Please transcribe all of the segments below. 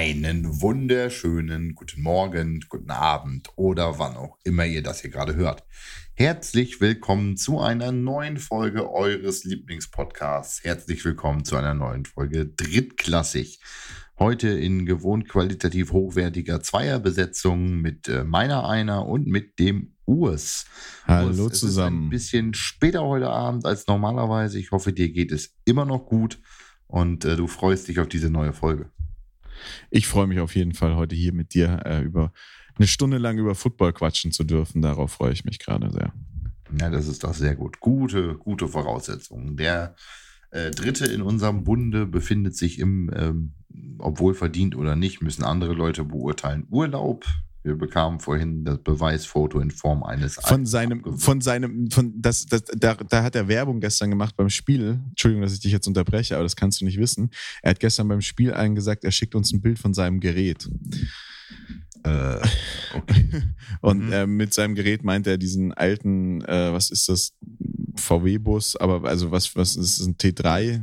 Einen wunderschönen guten Morgen, guten Abend oder wann auch immer ihr das hier gerade hört. Herzlich willkommen zu einer neuen Folge eures Lieblingspodcasts. Herzlich willkommen zu einer neuen Folge Drittklassig. Heute in gewohnt qualitativ hochwertiger Zweierbesetzung mit äh, meiner einer und mit dem Urs. Hallo Urs, zusammen. ein bisschen später heute Abend als normalerweise. Ich hoffe, dir geht es immer noch gut und äh, du freust dich auf diese neue Folge. Ich freue mich auf jeden Fall, heute hier mit dir äh, über eine Stunde lang über Football quatschen zu dürfen. Darauf freue ich mich gerade sehr. Ja, das ist doch sehr gut. Gute, gute Voraussetzungen. Der äh, Dritte in unserem Bunde befindet sich im, ähm, obwohl verdient oder nicht, müssen andere Leute beurteilen, Urlaub. Wir bekamen vorhin das Beweisfoto in Form eines von seinem, von seinem, von das, das, da, da hat er Werbung gestern gemacht beim Spiel. Entschuldigung, dass ich dich jetzt unterbreche, aber das kannst du nicht wissen. Er hat gestern beim Spiel allen gesagt, er schickt uns ein Bild von seinem Gerät. Äh, okay. Und Mhm. äh, mit seinem Gerät meint er diesen alten, äh, was ist das, VW-Bus, aber also was, was ist das, ein T3?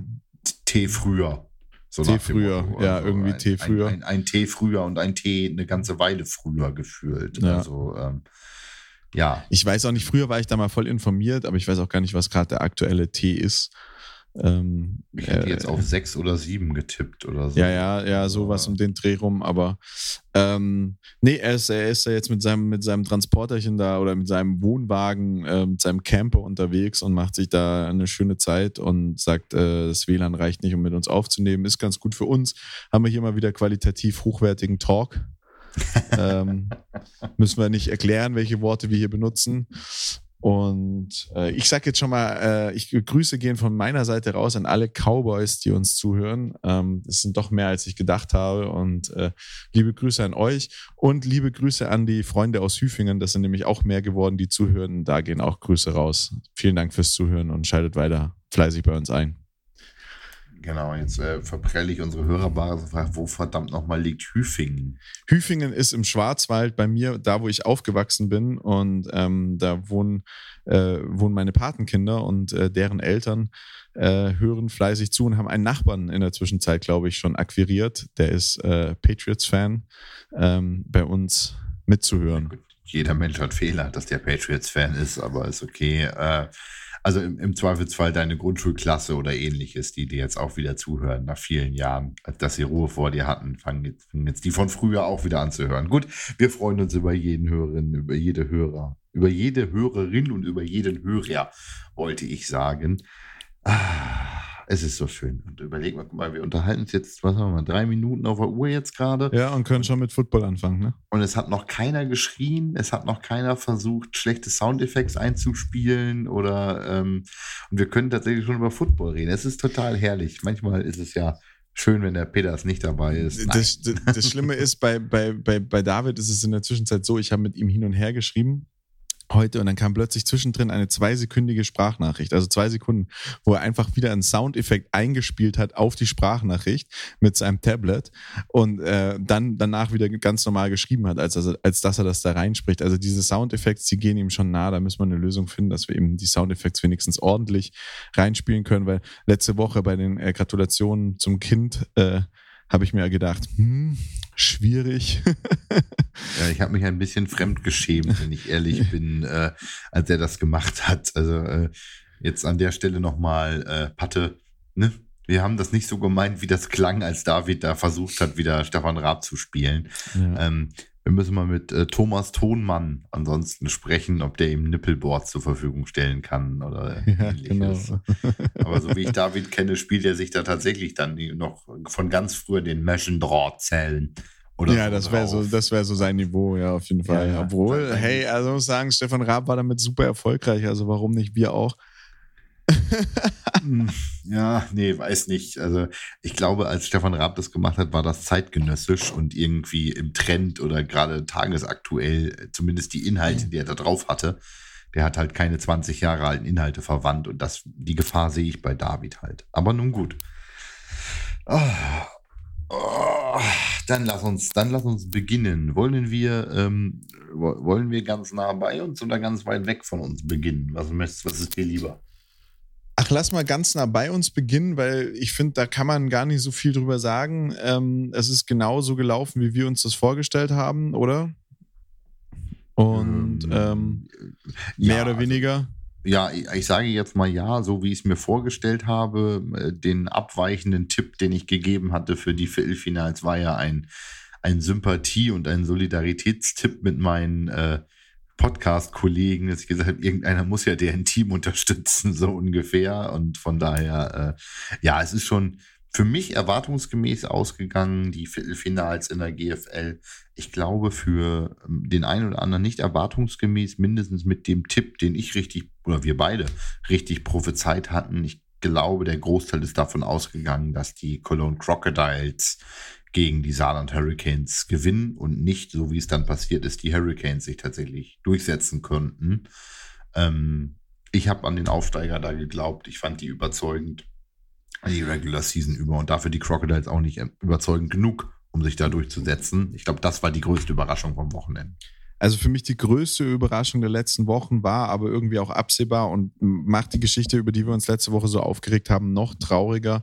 T früher. So T nach dem früher, ja, irgendwie ein, T früher. Ein, ein, ein T früher und ein T eine ganze Weile früher gefühlt. Ja. Also, ähm, ja. Ich weiß auch nicht, früher war ich da mal voll informiert, aber ich weiß auch gar nicht, was gerade der aktuelle T ist. Ähm, Ich hätte äh, jetzt auf sechs oder sieben getippt oder so. Ja, ja, ja, sowas um den Dreh rum, aber ähm, nee, er ist, er ist ja jetzt mit seinem, mit seinem Transporterchen da oder mit seinem Wohnwagen, äh, mit seinem Camper unterwegs und macht sich da eine schöne Zeit und sagt, äh, das WLAN reicht nicht, um mit uns aufzunehmen, ist ganz gut für uns. Haben wir hier mal wieder qualitativ hochwertigen Talk. ähm, müssen wir nicht erklären, welche Worte wir hier benutzen. Und äh, ich sage jetzt schon mal, äh, ich Grüße gehen von meiner Seite raus an alle Cowboys, die uns zuhören. Ähm, das sind doch mehr, als ich gedacht habe. Und äh, liebe Grüße an euch und liebe Grüße an die Freunde aus Hüfingen. Das sind nämlich auch mehr geworden, die zuhören. Da gehen auch Grüße raus. Vielen Dank fürs Zuhören und schaltet weiter fleißig bei uns ein. Genau, jetzt äh, verprelle ich unsere Hörerbasis und frage, wo verdammt nochmal liegt Hüfingen? Hüfingen ist im Schwarzwald bei mir, da wo ich aufgewachsen bin. Und ähm, da wohnen, äh, wohnen meine Patenkinder und äh, deren Eltern äh, hören fleißig zu und haben einen Nachbarn in der Zwischenzeit, glaube ich, schon akquiriert. Der ist äh, Patriots-Fan, ähm, bei uns mitzuhören. Jeder Mensch hat Fehler, dass der Patriots-Fan ist, aber ist okay. Also im, im Zweifelsfall deine Grundschulklasse oder ähnliches, die dir jetzt auch wieder zuhören nach vielen Jahren, dass sie Ruhe vor dir hatten, fangen jetzt, fangen jetzt die von früher auch wieder an zu hören. Gut, wir freuen uns über jeden Hörerin, über jede Hörer, über jede Hörerin und über jeden Hörer, wollte ich sagen. Ah, es ist so schön. Und überleg mal, guck mal, wir unterhalten uns jetzt, was haben wir mal, drei Minuten auf der Uhr jetzt gerade. Ja, und können schon mit Football anfangen, ne? Und es hat noch keiner geschrien, es hat noch keiner versucht, schlechte Soundeffekte einzuspielen oder ähm, und wir können tatsächlich schon über Football reden. Es ist total herrlich. Manchmal ist es ja schön, wenn der Peters nicht dabei ist. Das, das, das Schlimme ist, bei, bei, bei, bei David ist es in der Zwischenzeit so, ich habe mit ihm hin und her geschrieben heute und dann kam plötzlich zwischendrin eine zweisekündige Sprachnachricht, also zwei Sekunden, wo er einfach wieder einen Soundeffekt eingespielt hat auf die Sprachnachricht mit seinem Tablet und äh, dann danach wieder ganz normal geschrieben hat, als, also, als dass er das da reinspricht. Also diese Soundeffekte, die gehen ihm schon nah, da müssen wir eine Lösung finden, dass wir eben die Soundeffekte wenigstens ordentlich reinspielen können, weil letzte Woche bei den äh, Gratulationen zum Kind äh, habe ich mir gedacht, hm, schwierig. ja, ich habe mich ein bisschen fremd geschämt, wenn ich ehrlich bin, äh, als er das gemacht hat. Also äh, jetzt an der Stelle nochmal, äh, Patte, ne? Wir haben das nicht so gemeint, wie das klang, als David da versucht hat, wieder Stefan Raab zu spielen. Ja. Ähm, wir müssen mal mit äh, Thomas Tonmann ansonsten sprechen, ob der ihm Nippelboard zur Verfügung stellen kann oder Ja, ähnliches. genau. Aber so wie ich David kenne, spielt er sich da tatsächlich dann noch von ganz früher den Maschendrahtzellen. Oder ja, das wäre so, das wäre so sein Niveau, ja, auf jeden Fall. Ja, Obwohl, sein- hey, also muss sagen, Stefan Raab war damit super erfolgreich, also warum nicht wir auch? Hm, Ja, nee, weiß nicht. Also ich glaube, als Stefan Raab das gemacht hat, war das zeitgenössisch und irgendwie im Trend oder gerade tagesaktuell, zumindest die Inhalte, die er da drauf hatte. Der hat halt keine 20 Jahre alten Inhalte verwandt und das, die Gefahr sehe ich bei David halt. Aber nun gut. Ah, oh, dann lass uns, dann lass uns beginnen. Wollen wir, ähm, wo- wollen wir ganz nah bei uns oder ganz weit weg von uns beginnen? Was möchtest, was ist dir lieber? Ach, lass mal ganz nah bei uns beginnen, weil ich finde, da kann man gar nicht so viel drüber sagen. Ähm, es ist genauso gelaufen, wie wir uns das vorgestellt haben, oder? Und ähm, mehr ja, oder also weniger. Ja, ich sage jetzt mal ja, so wie ich es mir vorgestellt habe. Äh, den abweichenden Tipp, den ich gegeben hatte für die Viertelfinals, war ja ein, ein Sympathie- und ein Solidaritätstipp mit meinen äh, Podcast-Kollegen, dass ich gesagt habe, irgendeiner muss ja deren Team unterstützen, so ungefähr. Und von daher, äh, ja, es ist schon für mich erwartungsgemäß ausgegangen, die Viertelfinals in der GFL. Ich glaube, für ähm, den einen oder anderen nicht erwartungsgemäß, mindestens mit dem Tipp, den ich richtig, oder wir beide richtig prophezeit hatten. Ich glaube, der Großteil ist davon ausgegangen, dass die Cologne Crocodiles gegen die Saarland Hurricanes gewinnen und nicht, so wie es dann passiert ist, die Hurricanes sich tatsächlich durchsetzen könnten. Ähm, ich habe an den Aufsteiger da geglaubt. Ich fand die überzeugend die Regular Season über und dafür die Crocodiles auch nicht überzeugend genug, um sich da durchzusetzen. Ich glaube, das war die größte Überraschung vom Wochenende. Also für mich die größte Überraschung der letzten Wochen war aber irgendwie auch absehbar und macht die Geschichte, über die wir uns letzte Woche so aufgeregt haben, noch trauriger.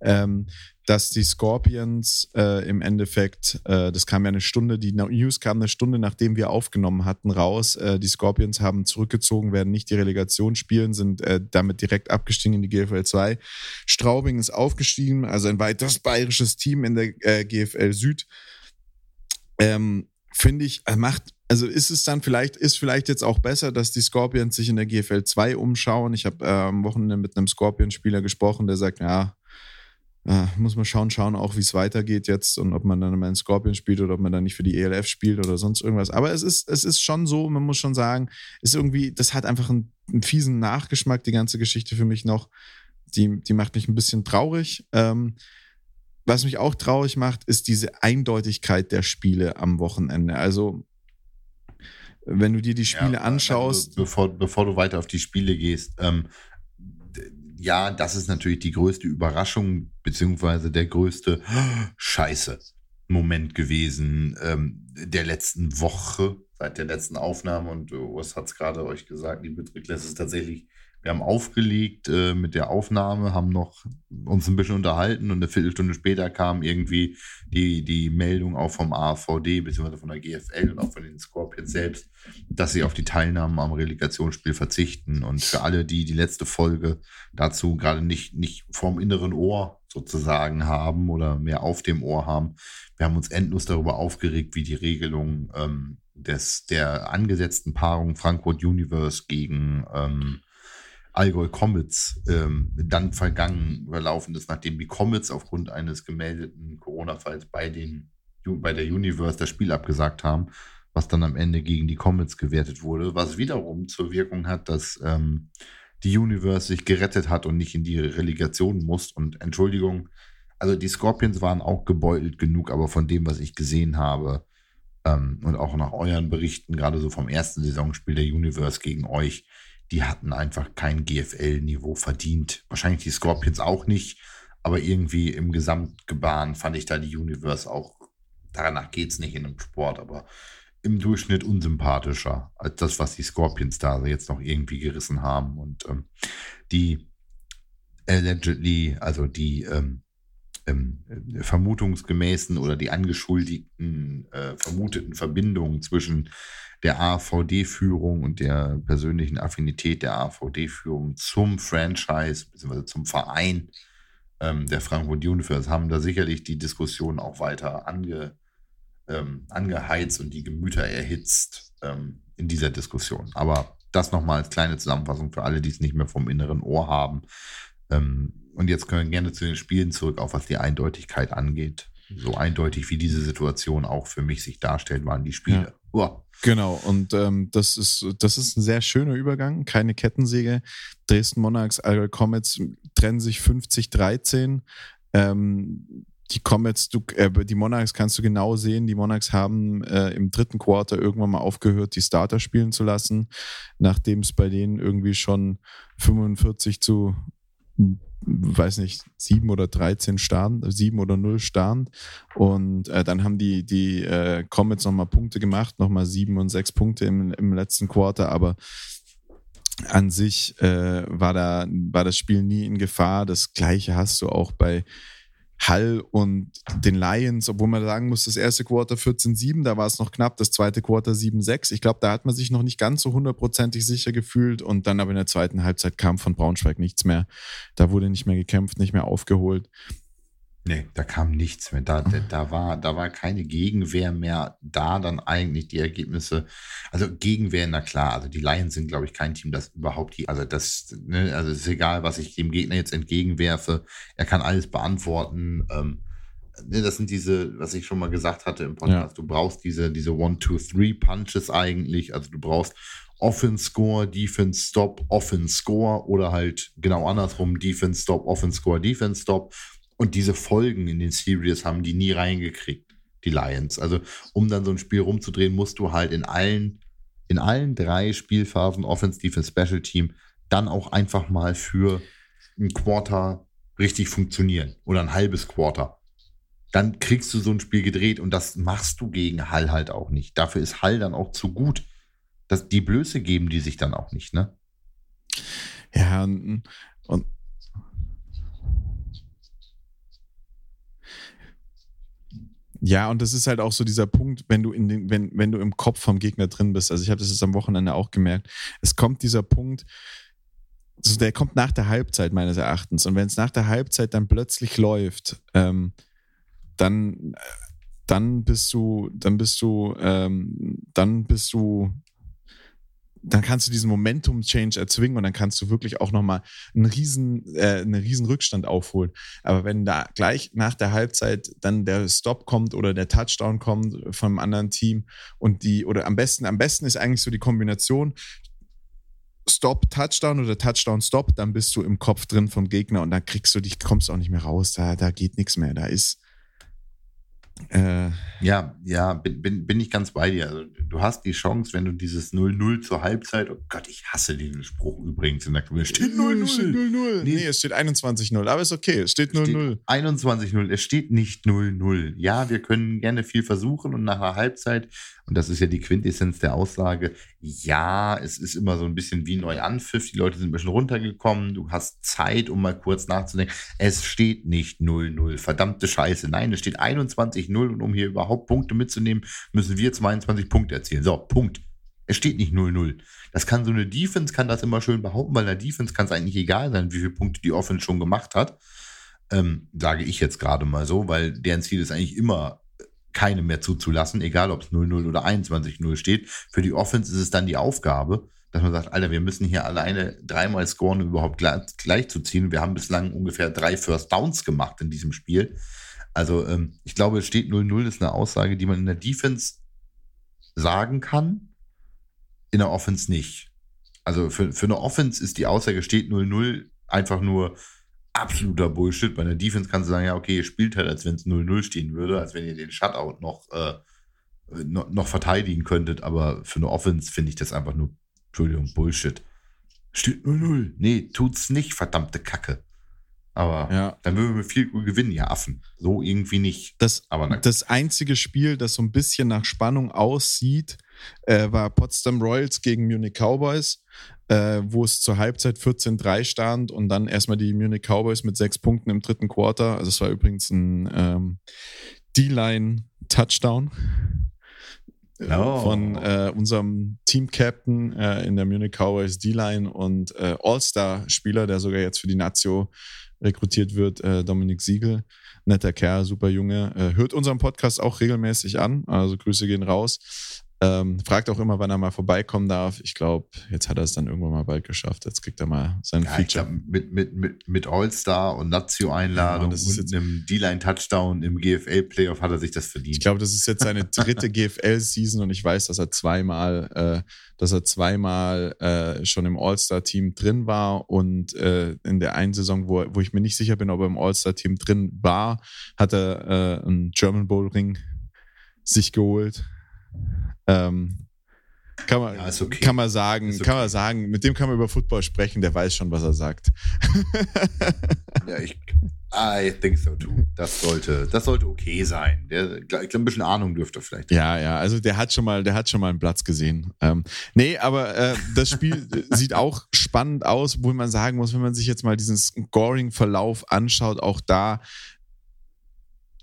Ähm, dass die Scorpions äh, im Endeffekt, äh, das kam ja eine Stunde, die News kam eine Stunde, nachdem wir aufgenommen hatten, raus. Äh, die Scorpions haben zurückgezogen, werden nicht die Relegation spielen, sind äh, damit direkt abgestiegen in die GFL 2. Straubing ist aufgestiegen, also ein weiteres bayerisches Team in der äh, GFL Süd. Ähm, Finde ich, äh, macht also ist es dann vielleicht, ist vielleicht jetzt auch besser, dass die Scorpions sich in der GFL 2 umschauen. Ich habe am Wochenende mit einem Scorpion-Spieler gesprochen, der sagt, ja, äh, muss man schauen, schauen auch, wie es weitergeht jetzt und ob man dann mal in Scorpion spielt oder ob man dann nicht für die ELF spielt oder sonst irgendwas. Aber es ist, es ist schon so, man muss schon sagen, ist irgendwie, das hat einfach einen, einen fiesen Nachgeschmack, die ganze Geschichte für mich noch. Die, die macht mich ein bisschen traurig. Ähm, was mich auch traurig macht, ist diese Eindeutigkeit der Spiele am Wochenende. Also wenn du dir die Spiele ja, anschaust. Also bevor, bevor du weiter auf die Spiele gehst, ähm, ja, das ist natürlich die größte Überraschung, beziehungsweise der größte Scheiße. Moment gewesen ähm, der letzten Woche, seit der letzten Aufnahme. Und was hat es gerade euch gesagt, liebe Drittles, ist tatsächlich wir haben aufgelegt äh, mit der Aufnahme, haben noch uns ein bisschen unterhalten und eine Viertelstunde später kam irgendwie die, die Meldung auch vom AVD bzw. von der GFL und auch von den Scorpions selbst, dass sie auf die Teilnahme am Relegationsspiel verzichten. Und für alle, die die letzte Folge dazu gerade nicht, nicht vorm inneren Ohr sozusagen haben oder mehr auf dem Ohr haben, wir haben uns endlos darüber aufgeregt, wie die Regelung ähm, des, der angesetzten Paarung Frankfurt Universe gegen ähm, Allgäu Comets ähm, dann vergangen überlaufen ist, nachdem die Comets aufgrund eines gemeldeten Corona-Falls bei, bei der Universe das Spiel abgesagt haben, was dann am Ende gegen die Comets gewertet wurde, was wiederum zur Wirkung hat, dass ähm, die Universe sich gerettet hat und nicht in die Relegation muss. Und Entschuldigung, also die Scorpions waren auch gebeutelt genug, aber von dem, was ich gesehen habe ähm, und auch nach euren Berichten, gerade so vom ersten Saisonspiel der Universe gegen euch, die hatten einfach kein GFL-Niveau verdient. Wahrscheinlich die Scorpions auch nicht, aber irgendwie im Gesamtgebaren fand ich da die Universe auch, danach geht es nicht in einem Sport, aber im Durchschnitt unsympathischer als das, was die Scorpions da jetzt noch irgendwie gerissen haben. Und ähm, die allegedly, also die ähm, ähm, vermutungsgemäßen oder die angeschuldigten, äh, vermuteten Verbindungen zwischen der AVD-Führung und der persönlichen Affinität der AVD-Führung zum Franchise bzw. zum Verein ähm, der Frankfurt Universe haben da sicherlich die Diskussion auch weiter ange, ähm, angeheizt und die Gemüter erhitzt ähm, in dieser Diskussion. Aber das nochmal als kleine Zusammenfassung für alle, die es nicht mehr vom inneren Ohr haben. Ähm, und jetzt können wir gerne zu den Spielen zurück, auch was die Eindeutigkeit angeht. So eindeutig wie diese Situation auch für mich sich darstellt, waren die Spiele. Ja. Genau, und ähm, das, ist, das ist ein sehr schöner Übergang, keine Kettensäge. Dresden Monarchs, Allgäu Comets trennen sich 50-13. Ähm, die Comets, du, äh, die Monarchs kannst du genau sehen. Die Monarchs haben äh, im dritten Quarter irgendwann mal aufgehört, die Starter spielen zu lassen, nachdem es bei denen irgendwie schon 45 zu weiß nicht, sieben oder 13 Starren, sieben oder null Starren. Und äh, dann haben die, die äh, Comets nochmal Punkte gemacht, nochmal sieben und sechs Punkte im, im letzten Quarter, aber an sich äh, war, da, war das Spiel nie in Gefahr. Das gleiche hast du auch bei Hall und den Lions, obwohl man sagen muss, das erste Quarter 14-7, da war es noch knapp, das zweite Quarter 7-6. Ich glaube, da hat man sich noch nicht ganz so hundertprozentig sicher gefühlt und dann aber in der zweiten Halbzeit kam von Braunschweig nichts mehr. Da wurde nicht mehr gekämpft, nicht mehr aufgeholt. Nee, da kam nichts mehr. Da, da, da, war, da war keine Gegenwehr mehr da, dann eigentlich die Ergebnisse. Also Gegenwehr, na klar, also die Lions sind, glaube ich, kein Team, das überhaupt die, also das, ne, also es ist egal, was ich dem Gegner jetzt entgegenwerfe, er kann alles beantworten. Ähm, ne, das sind diese, was ich schon mal gesagt hatte im Podcast, ja. du brauchst diese, diese One-Two-Three-Punches eigentlich, also du brauchst Offense Score, Defense Stop, Offense Score oder halt genau andersrum, Defense Stop, Offense Score, Defense Stop und diese Folgen in den Series haben die nie reingekriegt, die Lions. Also, um dann so ein Spiel rumzudrehen, musst du halt in allen, in allen drei Spielphasen, Offense, Defense, Special Team, dann auch einfach mal für ein Quarter richtig funktionieren oder ein halbes Quarter. Dann kriegst du so ein Spiel gedreht und das machst du gegen Hall halt auch nicht. Dafür ist Hall dann auch zu gut. Das, die Blöße geben die sich dann auch nicht, ne? Ja, und, und Ja, und das ist halt auch so dieser Punkt, wenn du in den, wenn, wenn du im Kopf vom Gegner drin bist. Also ich habe das jetzt am Wochenende auch gemerkt. Es kommt dieser Punkt, also der kommt nach der Halbzeit meines Erachtens. Und wenn es nach der Halbzeit dann plötzlich läuft, ähm, dann, dann bist du, dann bist du, ähm, dann bist du dann kannst du diesen Momentum-Change erzwingen und dann kannst du wirklich auch nochmal einen riesen, äh, einen riesen Rückstand aufholen. Aber wenn da gleich nach der Halbzeit dann der Stop kommt oder der Touchdown kommt vom anderen Team und die, oder am besten, am besten ist eigentlich so die Kombination, Stop, Touchdown oder Touchdown, Stop, dann bist du im Kopf drin vom Gegner und dann kriegst du dich, kommst auch nicht mehr raus. Da, da geht nichts mehr. Da ist, äh, ja, ja, bin, bin, bin ich ganz bei dir. Also, du hast die Chance, wenn du dieses 0-0 zur Halbzeit, oh Gott, ich hasse diesen Spruch übrigens in der Kabine. Steht 0-0. Nee, nee, es steht 21-0, aber ist okay, es steht 0-0. 21-0, es steht nicht 0-0. Ja, wir können gerne viel versuchen und nach einer Halbzeit und das ist ja die Quintessenz der Aussage, ja, es ist immer so ein bisschen wie Neuanpfiff, die Leute sind ein bisschen runtergekommen, du hast Zeit, um mal kurz nachzudenken. Es steht nicht 0-0, verdammte Scheiße. Nein, es steht 21-0 und um hier überhaupt Punkte mitzunehmen, müssen wir 22 Punkte erzielen. So, Punkt. Es steht nicht 0-0. Das kann so eine Defense, kann das immer schön behaupten, weil der Defense kann es eigentlich egal sein, wie viele Punkte die Offense schon gemacht hat. Ähm, sage ich jetzt gerade mal so, weil deren Ziel ist eigentlich immer keine mehr zuzulassen, egal ob es 0-0 oder 21-0 steht. Für die Offense ist es dann die Aufgabe, dass man sagt, Alter, wir müssen hier alleine dreimal scoren, um überhaupt gleich, gleich zu ziehen. Wir haben bislang ungefähr drei First Downs gemacht in diesem Spiel. Also ähm, ich glaube, es steht 0-0 ist eine Aussage, die man in der Defense sagen kann, in der Offense nicht. Also für, für eine Offense ist die Aussage steht 0-0 einfach nur absoluter Bullshit. Bei einer Defense kannst du sagen, ja, okay, ihr spielt halt, als wenn es 0-0 stehen würde, als wenn ihr den Shutout noch, äh, noch, noch, verteidigen könntet. Aber für eine Offense finde ich das einfach nur, Entschuldigung, Bullshit. Steht 0-0. Nee, tut's nicht, verdammte Kacke. Aber ja. dann würden wir viel gewinnen, ihr Affen. So irgendwie nicht. Das, Aber das einzige Spiel, das so ein bisschen nach Spannung aussieht, äh, war Potsdam Royals gegen Munich Cowboys äh, wo es zur Halbzeit 14-3 stand und dann erstmal die Munich Cowboys mit sechs Punkten im dritten Quarter. Also es war übrigens ein ähm, D-Line-Touchdown. Oh. von äh, unserem Team-Captain äh, in der Munich Cowboys D-Line und äh, All-Star-Spieler, der sogar jetzt für die Nazio rekrutiert wird, äh, Dominik Siegel. Netter Kerl, super Junge. Äh, hört unseren Podcast auch regelmäßig an, also Grüße gehen raus. Ähm, fragt auch immer, wann er mal vorbeikommen darf. Ich glaube, jetzt hat er es dann irgendwann mal bald geschafft. Jetzt kriegt er mal sein ja, Feature. Glaub, mit mit, mit, mit All-Star und Nazio-Einladung ja, und einem D-Line-Touchdown im GFL-Playoff hat er sich das verdient. Ich glaube, das ist jetzt seine dritte GFL-Season und ich weiß, dass er zweimal, äh, dass er zweimal äh, schon im All-Star-Team drin war und äh, in der einen Saison, wo, wo ich mir nicht sicher bin, ob er im All-Star-Team drin war, hat er äh, einen German Bowl-Ring sich geholt. Ähm, kann man, ja, okay. kann man sagen, okay. kann man sagen, mit dem kann man über Football sprechen, der weiß schon, was er sagt. ja, ich, I think so too. Das sollte, das sollte okay sein. Der, ich glaube, ein bisschen Ahnung dürfte vielleicht. Ja, ja, also der hat schon mal, der hat schon mal einen Platz gesehen. Ähm, nee, aber äh, das Spiel sieht auch spannend spannend aus, wo man sagen muss, wenn man sich jetzt mal diesen Scoring-Verlauf anschaut, auch da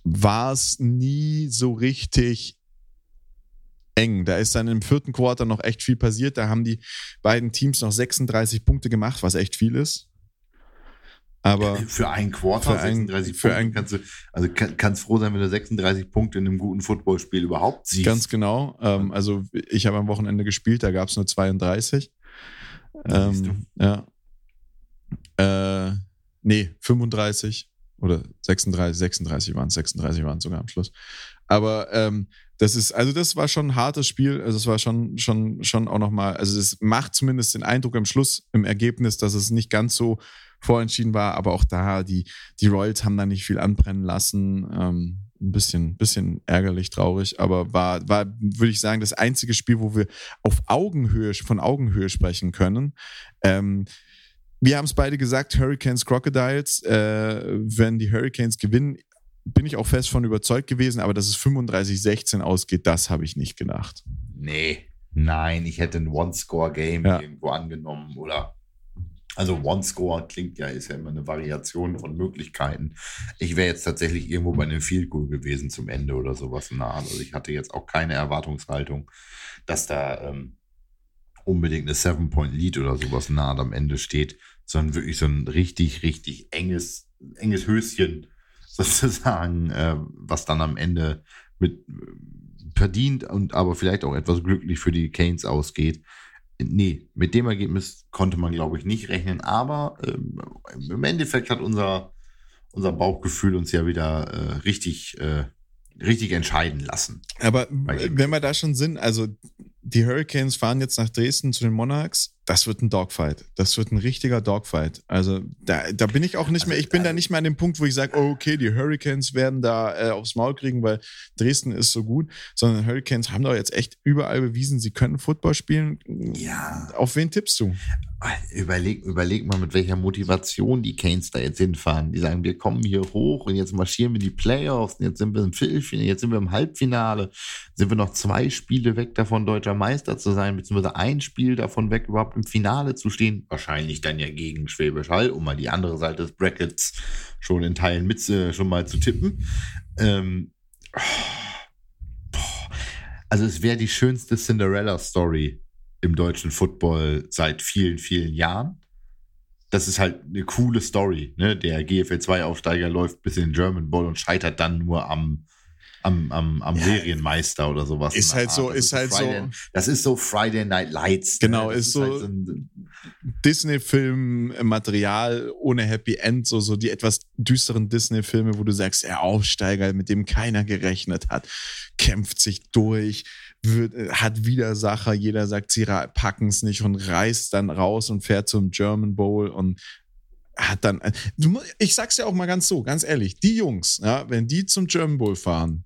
war es nie so richtig eng. Da ist dann im vierten Quarter noch echt viel passiert. Da haben die beiden Teams noch 36 Punkte gemacht, was echt viel ist. Aber für ein Quarter, für ein, 36 für Punkte, kannst du, also kann, kannst froh sein, wenn du 36 Punkte in einem guten Footballspiel überhaupt siehst. Ganz genau. Ähm, also ich habe am Wochenende gespielt, da gab es nur 32. Ähm, ja. Äh, nee, 35 oder 36, 36 waren es, 36 waren es sogar am Schluss. Aber ähm, das ist, also das war schon ein hartes Spiel. Also es war schon, schon, schon auch nochmal, also es macht zumindest den Eindruck am Schluss im Ergebnis, dass es nicht ganz so vorentschieden war, aber auch da, die, die Royals haben da nicht viel anbrennen lassen. Ähm, ein bisschen, bisschen ärgerlich, traurig, aber war, war, würde ich sagen, das einzige Spiel, wo wir auf Augenhöhe, von Augenhöhe sprechen können. Ähm, wir haben es beide gesagt, Hurricanes, Crocodiles. Äh, wenn die Hurricanes gewinnen, bin ich auch fest von überzeugt gewesen, aber dass es 35-16 ausgeht, das habe ich nicht gedacht. Nee, nein, ich hätte ein One-Score-Game ja. irgendwo angenommen oder also One-Score klingt ja, ist ja immer eine Variation von Möglichkeiten. Ich wäre jetzt tatsächlich irgendwo bei einem Field Goal gewesen zum Ende oder sowas in der Art. Also ich hatte jetzt auch keine Erwartungshaltung, dass da ähm, unbedingt eine Seven-Point-Lead oder sowas nah am Ende steht, sondern wirklich so ein richtig, richtig enges, enges Höschen sozusagen, äh, was dann am Ende mit verdient und aber vielleicht auch etwas glücklich für die Canes ausgeht nee, mit dem Ergebnis konnte man, glaube ich, nicht rechnen. Aber ähm, im Endeffekt hat unser, unser Bauchgefühl uns ja wieder äh, richtig, äh, richtig entscheiden lassen. Aber wenn wir da schon sind, also die Hurricanes fahren jetzt nach Dresden zu den Monarchs das wird ein Dogfight. Das wird ein richtiger Dogfight. Also da, da bin ich auch nicht also, mehr, ich bin also, da nicht mehr an dem Punkt, wo ich sage, oh, okay, die Hurricanes werden da äh, aufs Maul kriegen, weil Dresden ist so gut, sondern Hurricanes haben doch jetzt echt überall bewiesen, sie können Football spielen. Ja. Auf wen tippst du? Überleg, überleg mal, mit welcher Motivation die Canes da jetzt hinfahren. Die sagen, wir kommen hier hoch und jetzt marschieren wir die Playoffs und jetzt sind wir im Viertelfinale, jetzt sind wir im Halbfinale, sind wir noch zwei Spiele weg davon, deutscher Meister zu sein, beziehungsweise ein Spiel davon weg, überhaupt im Finale zu stehen. Wahrscheinlich dann ja gegen Schwäbisch Hall, um mal die andere Seite des Brackets schon in Teilen mit äh, schon mal zu tippen. Ähm, also es wäre die schönste Cinderella-Story im deutschen Football seit vielen, vielen Jahren. Das ist halt eine coole Story. Ne? Der GFL 2-Aufsteiger läuft bis in den German Bowl und scheitert dann nur am am, am, am ja, Serienmeister oder sowas. Ist halt so, ist halt Friday, so. Das ist so Friday Night Lights. Ne? Genau, ist, ist, so, halt so Disney-Film-Material ohne Happy End, so, so die etwas düsteren Disney-Filme, wo du sagst, der Aufsteiger, mit dem keiner gerechnet hat, kämpft sich durch, wird, hat Widersacher, jeder sagt, sie packen es nicht und reißt dann raus und fährt zum German Bowl und hat dann, ich sag's ja auch mal ganz so, ganz ehrlich, die Jungs, ja, wenn die zum German Bowl fahren,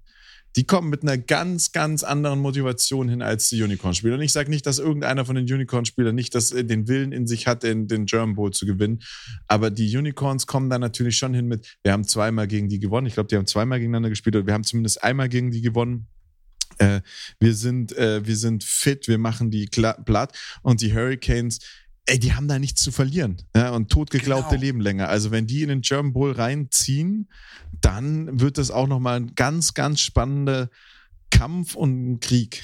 die kommen mit einer ganz, ganz anderen Motivation hin als die Unicorn-Spieler. Und ich sage nicht, dass irgendeiner von den Unicorn-Spielern nicht das, äh, den Willen in sich hat, den, den German Bowl zu gewinnen. Aber die Unicorns kommen da natürlich schon hin mit, wir haben zweimal gegen die gewonnen. Ich glaube, die haben zweimal gegeneinander gespielt oder wir haben zumindest einmal gegen die gewonnen. Äh, wir, sind, äh, wir sind fit, wir machen die platt. Und die Hurricanes, ey, die haben da nichts zu verlieren. Ja, und totgeglaubte genau. Leben länger. Also wenn die in den German Bowl reinziehen, dann wird das auch nochmal ein ganz, ganz spannender Kampf und ein Krieg.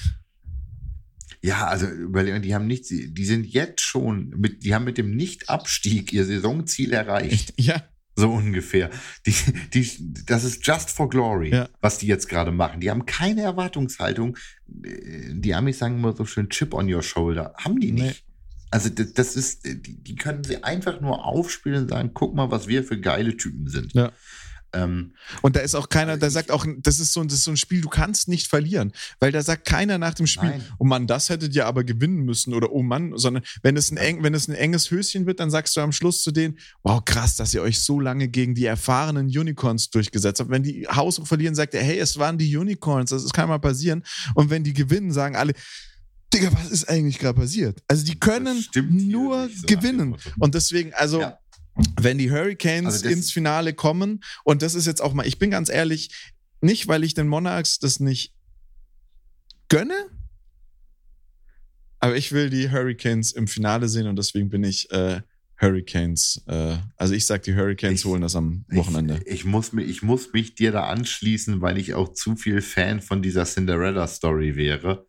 Ja, also überlegen, die haben nichts, die sind jetzt schon mit, die haben mit dem Nicht-Abstieg ihr Saisonziel erreicht. Ja. So ungefähr. Die, die, das ist just for glory, ja. was die jetzt gerade machen. Die haben keine Erwartungshaltung. Die Amis sagen immer so schön Chip on your shoulder. Haben die nicht. Also das ist, die können sie einfach nur aufspielen und sagen, guck mal, was wir für geile Typen sind. Ja. Ähm, und da ist auch keiner, der sagt auch, das ist, so, das ist so ein Spiel, du kannst nicht verlieren, weil da sagt keiner nach dem Spiel, nein. oh Mann, das hättet ihr aber gewinnen müssen oder oh Mann, sondern wenn es, ein eng, wenn es ein enges Höschen wird, dann sagst du am Schluss zu denen, wow, krass, dass ihr euch so lange gegen die erfahrenen Unicorns durchgesetzt habt. Wenn die Haus verlieren, sagt er, hey, es waren die Unicorns, das kann mal passieren. Und wenn die gewinnen, sagen alle, Digga, was ist eigentlich gerade passiert? Also die können nur so gewinnen. Und deswegen, also ja. wenn die Hurricanes also ins Finale kommen, und das ist jetzt auch mal, ich bin ganz ehrlich, nicht weil ich den Monarchs das nicht gönne, aber ich will die Hurricanes im Finale sehen und deswegen bin ich äh, Hurricanes. Äh, also ich sag, die Hurricanes Ich- holen das am Wochenende. Ich, ich, muss mich, ich muss mich dir da anschließen, weil ich auch zu viel Fan von dieser Cinderella-Story wäre.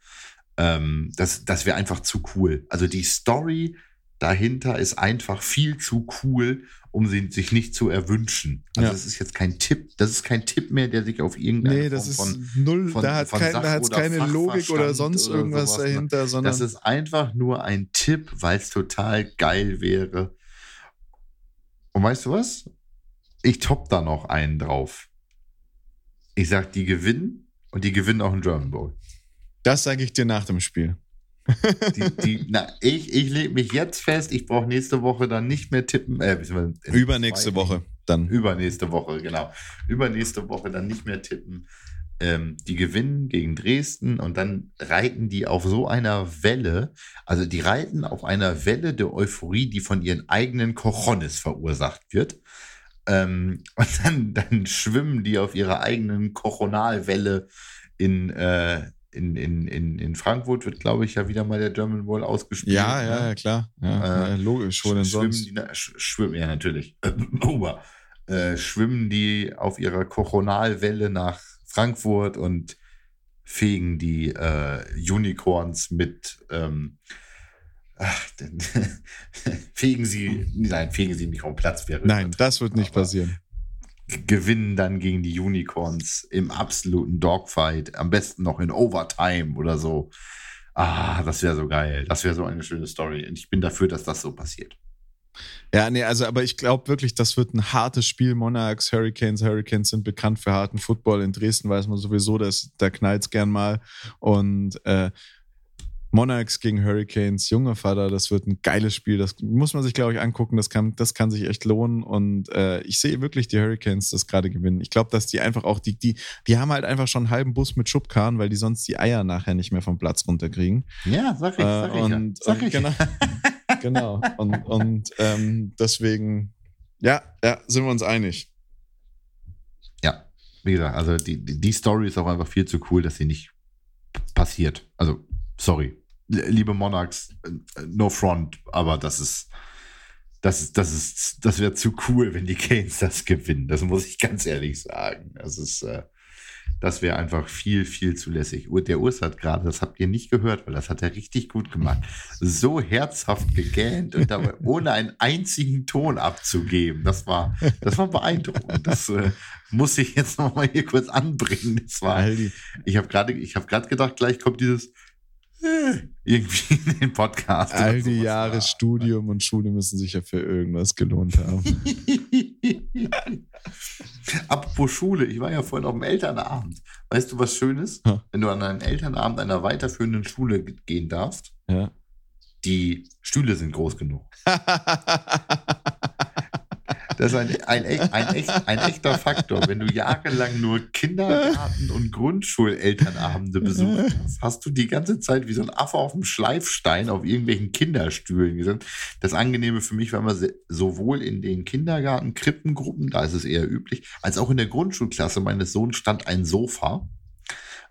Ähm, das das wäre einfach zu cool. Also die Story dahinter ist einfach viel zu cool, um sie sich nicht zu erwünschen. Also Ja. das ist jetzt kein Tipp, das ist kein Tipp mehr, der sich auf irgendeine Nee, das ist von null, von- da hat von kein, da hat's oder keine Logik oder sonst oder irgendwas sowas, ne? dahinter, sondern Das ist einfach nur ein Tipp, weil es total geil wäre. Und weißt du was? Ich top da noch einen drauf. Ich sag, die gewinnen und die gewinnen auch einen German Bowl. Das sage ich dir nach dem Spiel. Die, die, na, ich ich lege mich jetzt fest, ich brauche nächste Woche dann nicht mehr tippen. Äh, in Übernächste Woche dann. Übernächste Woche, genau. Übernächste Woche dann nicht mehr tippen. Ähm, die gewinnen gegen Dresden und dann reiten die auf so einer Welle, also die reiten auf einer Welle der Euphorie, die von ihren eigenen Cojones verursacht wird. Ähm, und dann, dann schwimmen die auf ihrer eigenen Coronalwelle in, äh, in, in, in, in Frankfurt, wird, glaube ich, ja wieder mal der German Bowl ausgespielt. Ja, ja, ne? ja, klar. Ja, Äh, ja, logisch, wo denn schwimmen sonst? Die, na, sch schwimmen, ja, natürlich. Äh, schwimmen die auf ihrer Coronalwelle nach Frankfurt und fegen die äh, Unicorns mit. Ähm, ach, fegen sie, nein, fegen sie nicht auf den Platz wäre. Nein, das wird nicht passieren. Gewinnen dann gegen die Unicorns im absoluten Dogfight, am besten noch in Overtime oder so. Ah, das wäre so geil. Das wäre so eine schöne Story. Und ich bin dafür, dass das so passiert. Ja, nee, also, aber ich glaube wirklich, das wird ein hartes Spiel. Monarchs, Hurricanes, Hurricanes sind bekannt für harten Football. In Dresden weiß man sowieso, dass da knallt's gern mal. Und äh, Monarchs gegen Hurricanes, junger Vater, das wird ein geiles Spiel. Das muss man sich, glaube ich, angucken. Das kann, das kann sich echt lohnen. Und äh, ich sehe wirklich die Hurricanes das gerade gewinnen. Ich glaube, dass die einfach auch, die, die, die haben halt einfach schon einen halben Bus mit Schubkarren, weil die sonst die Eier nachher nicht mehr vom Platz runterkriegen. Ja, sag ich, sag Äh, ich. und, ja. Sag und ich. genau, genau. Und, und ähm, deswegen, ja, ja, sind wir uns einig. Ja, wie gesagt, also die, die Story ist auch einfach viel zu cool, dass sie nicht passiert. Also, sorry. Liebe Monarchs, äh, no front, aber das ist, das ist, das ist, das wäre zu cool, wenn die Canes das gewinnen. Das muss ich ganz ehrlich sagen. Das ist, äh, das wäre einfach viel, viel zu lässig. Der Urs hat gerade, das habt ihr nicht gehört, weil das hat er richtig gut gemacht. So herzhaft gegähnt und dabei ohne einen einzigen Ton abzugeben. Das war, das war beeindruckend. Das äh, muss ich jetzt noch mal hier kurz anbringen. Das war, ich habe gerade, ich habe gerade gedacht, gleich kommt dieses irgendwie in den Podcast. all die. Jahre Ja. Studium und Schule müssen sich ja für irgendwas gelohnt haben. Apropos Schule, ich war ja vorhin auf dem Elternabend. Weißt du, was Schönes? Ha. Wenn du an einen Elternabend einer weiterführenden Schule ge- gehen darfst, Ja. die Stühle sind groß genug. Das ist ein, ein, ein, echt, ein echter Faktor. Wenn du jahrelang nur Kindergarten- und Grundschulelternabende besucht hast, hast du die ganze Zeit wie so ein Affe auf dem Schleifstein auf irgendwelchen Kinderstühlen gesessen. Das Angenehme für mich war immer sowohl in den Kindergarten, Krippengruppen, da ist es eher üblich, als auch in der Grundschulklasse meines Sohnes stand ein Sofa.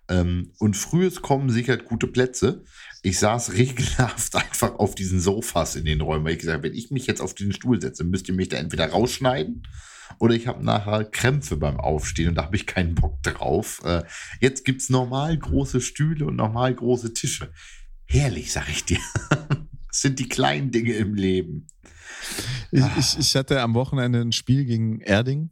Ähm, und frühes Kommen sichert gute Plätze. Ich saß regelhaft einfach auf diesen Sofas in den Räumen, weil ich gesagt habe, wenn ich mich jetzt auf diesen Stuhl setze, müsst ihr mich da entweder rausschneiden oder ich habe nachher Krämpfe beim Aufstehen und da habe ich keinen Bock drauf. Äh, jetzt gibt es normal große Stühle und normal große Tische. Herrlich, sag ich dir. Das sind die kleinen Dinge im Leben. Ich, ich, ich hatte am Wochenende ein Spiel gegen Erding,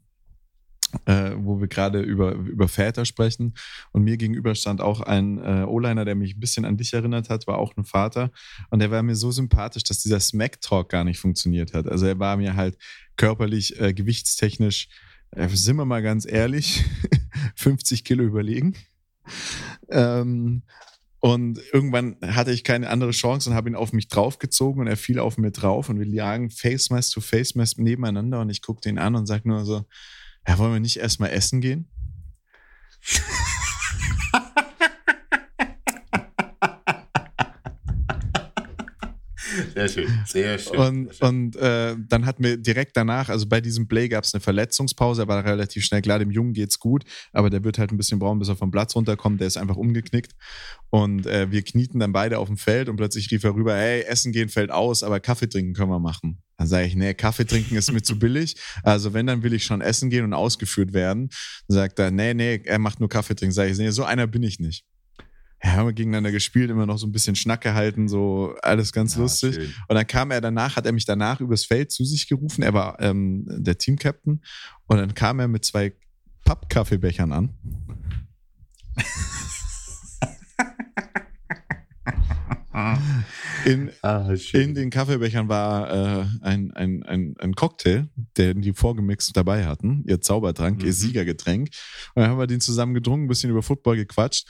äh, wo wir gerade über, über Väter sprechen. Und mir gegenüber stand auch ein äh, O-Liner, der mich ein bisschen an dich erinnert hat, war auch ein Vater. Und der war mir so sympathisch, dass dieser Smack-Talk gar nicht funktioniert hat. Also er war mir halt körperlich, äh, gewichtstechnisch, äh, sind wir mal ganz ehrlich, 50 Kilo überlegen. Ähm, und irgendwann hatte ich keine andere Chance und habe ihn auf mich draufgezogen und er fiel auf mir drauf und wir lagen Face Mask to Face Mask nebeneinander und ich guckte ihn an und sag nur so, ja, wollen wir nicht erstmal essen gehen? Sehr schön, sehr schön. Und, und äh, dann hat mir direkt danach, also bei diesem Play gab es eine Verletzungspause, er war relativ schnell klar, dem Jungen geht's gut, aber der wird halt ein bisschen brauchen, bis er vom Platz runterkommt, der ist einfach umgeknickt. Und äh, wir knieten dann beide auf dem Feld und plötzlich rief er rüber, hey, Essen gehen fällt aus, aber Kaffee trinken können wir machen. Dann sage ich, nee, Kaffee trinken ist mir zu billig. Also wenn, dann will ich schon essen gehen und ausgeführt werden. Dann sagt er, nee, nee, er macht nur Kaffee trinken. Sag ich, nee, so einer bin ich nicht. Ja, haben wir gegeneinander gespielt, immer noch so ein bisschen Schnack gehalten, so alles ganz ja, lustig. Schön. Und dann kam er danach, hat er mich danach übers Feld zu sich gerufen. Er war ähm, der Teamcaptain. Und dann kam er mit zwei Pappkaffeebechern an. In, ah, in den Kaffeebechern war äh, ein, ein, ein, ein Cocktail, den die vorgemixt dabei hatten, ihr Zaubertrank, mhm. ihr Siegergetränk. Und dann haben wir den zusammen getrunken, ein bisschen über Football gequatscht.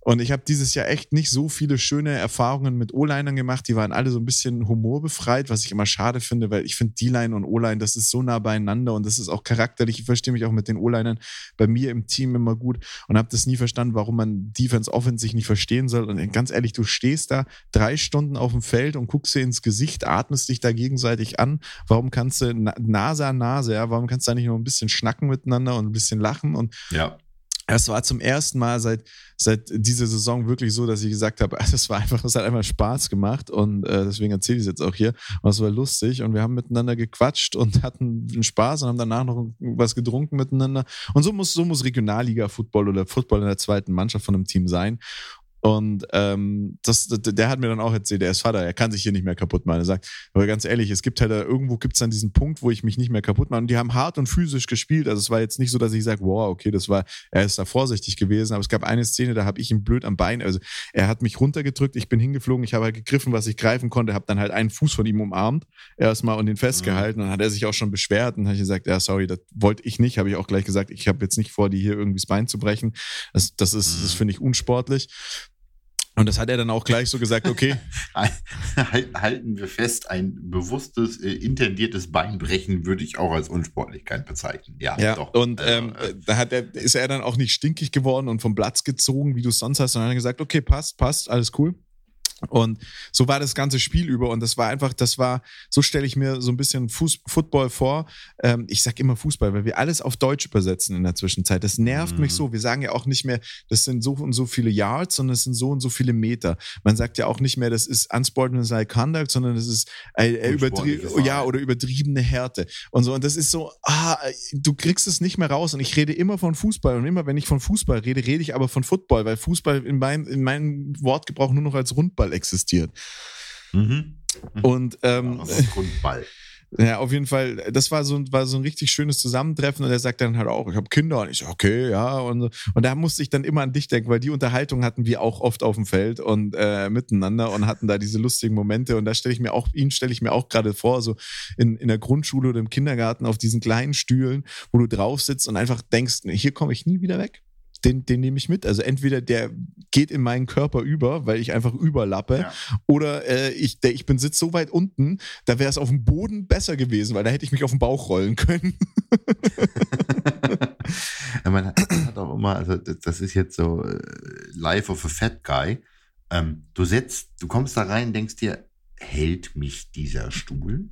Und ich habe dieses Jahr echt nicht so viele schöne Erfahrungen mit O-Linern gemacht. Die waren alle so ein bisschen humorbefreit, was ich immer schade finde, weil ich finde D-Line und O-Line, das ist so nah beieinander und das ist auch charakterlich. Ich verstehe mich auch mit den O-Linern bei mir im Team immer gut und habe das nie verstanden, warum man Defense Offense sich nicht verstehen soll. Und ganz ehrlich, du stehst da drei Stunden auf dem Feld und guckst dir ins Gesicht, atmest dich da gegenseitig an. Warum kannst du Nase an Nase, ja, warum kannst du da nicht nur ein bisschen schnacken miteinander und ein bisschen lachen? Und ja. Es war zum ersten Mal seit, seit dieser Saison wirklich so, dass ich gesagt habe, es war einfach, es hat einfach Spaß gemacht und äh, deswegen erzähle ich es jetzt auch hier. Und es war lustig und wir haben miteinander gequatscht und hatten Spaß und haben danach noch was getrunken miteinander. Und so muss, so muss Regionalliga-Football oder Football in der zweiten Mannschaft von einem Team sein. Und ähm, das, der hat mir dann auch erzählt, er ist Vater, er kann sich hier nicht mehr kaputt machen. Er sagt, aber ganz ehrlich, es gibt halt irgendwo gibt es dann diesen Punkt, wo ich mich nicht mehr kaputt mache. Und die haben hart und physisch gespielt. Also es war jetzt nicht so, dass ich sage, wow, okay, das war, er ist da vorsichtig gewesen. Aber es gab eine Szene, da habe ich ihn blöd am Bein. Also er hat mich runtergedrückt, ich bin hingeflogen, ich habe halt gegriffen, was ich greifen konnte, habe dann halt einen Fuß von ihm umarmt, erstmal und den festgehalten. Mhm. Dann hat er sich auch schon beschwert und ich gesagt, ja, sorry, das wollte ich nicht. Habe ich auch gleich gesagt, ich habe jetzt nicht vor, die hier irgendwie das Bein zu brechen. Das, das ist, das mhm. finde ich unsportlich. Und das hat er dann auch gleich so gesagt, okay. Halten wir fest, ein bewusstes, äh, intendiertes Beinbrechen würde ich auch als Unsportlichkeit bezeichnen. Ja, ja doch. Und also, ähm, äh, da hat er, ist er dann auch nicht stinkig geworden und vom Platz gezogen, wie du es sonst hast, sondern hat gesagt, okay, passt, passt, alles cool. Und so war das ganze Spiel über und das war einfach, das war, so stelle ich mir so ein bisschen Fuß, Football vor. Ähm, ich sag immer Fußball, weil wir alles auf Deutsch übersetzen in der Zwischenzeit. Das nervt mhm. mich so. Wir sagen ja auch nicht mehr, das sind so und so viele Yards, sondern es sind so und so viele Meter. Man sagt ja auch nicht mehr, das ist unsportsmanlike conduct, sondern das ist äh, äh übertrieben, ja, oder übertriebene Härte und so. Und das ist so, ah, du kriegst es nicht mehr raus. Und ich rede immer von Fußball und immer, wenn ich von Fußball rede, rede ich aber von Football, weil Fußball in meinem, in meinem Wortgebrauch nur noch als Rundball Grundball existiert. Mhm. Und ähm, ja, Grundball. Ja, auf jeden Fall, das war so, war so ein richtig schönes Zusammentreffen und er sagt dann halt auch, ich habe Kinder und ich okay, ja. Und, und da musste ich dann immer an dich denken, weil die Unterhaltung hatten wir auch oft auf dem Feld und äh, miteinander und hatten da diese lustigen Momente. Und da stelle ich mir auch, ihn stelle ich mir auch gerade vor, so in, in der Grundschule oder im Kindergarten auf diesen kleinen Stühlen, wo du drauf sitzt und einfach denkst, hier komme ich nie wieder weg den, den nehme ich mit. Also entweder der geht in meinen Körper über, weil ich einfach überlappe, ja. oder äh, ich, der, ich bin sitz so weit unten, da wäre es auf dem Boden besser gewesen, weil da hätte ich mich auf den Bauch rollen können. ja, man, hat, auch immer, also das ist jetzt so äh, Life of a Fat Guy. Ähm, du setzt, du kommst da rein, denkst dir, hält mich dieser Stuhl?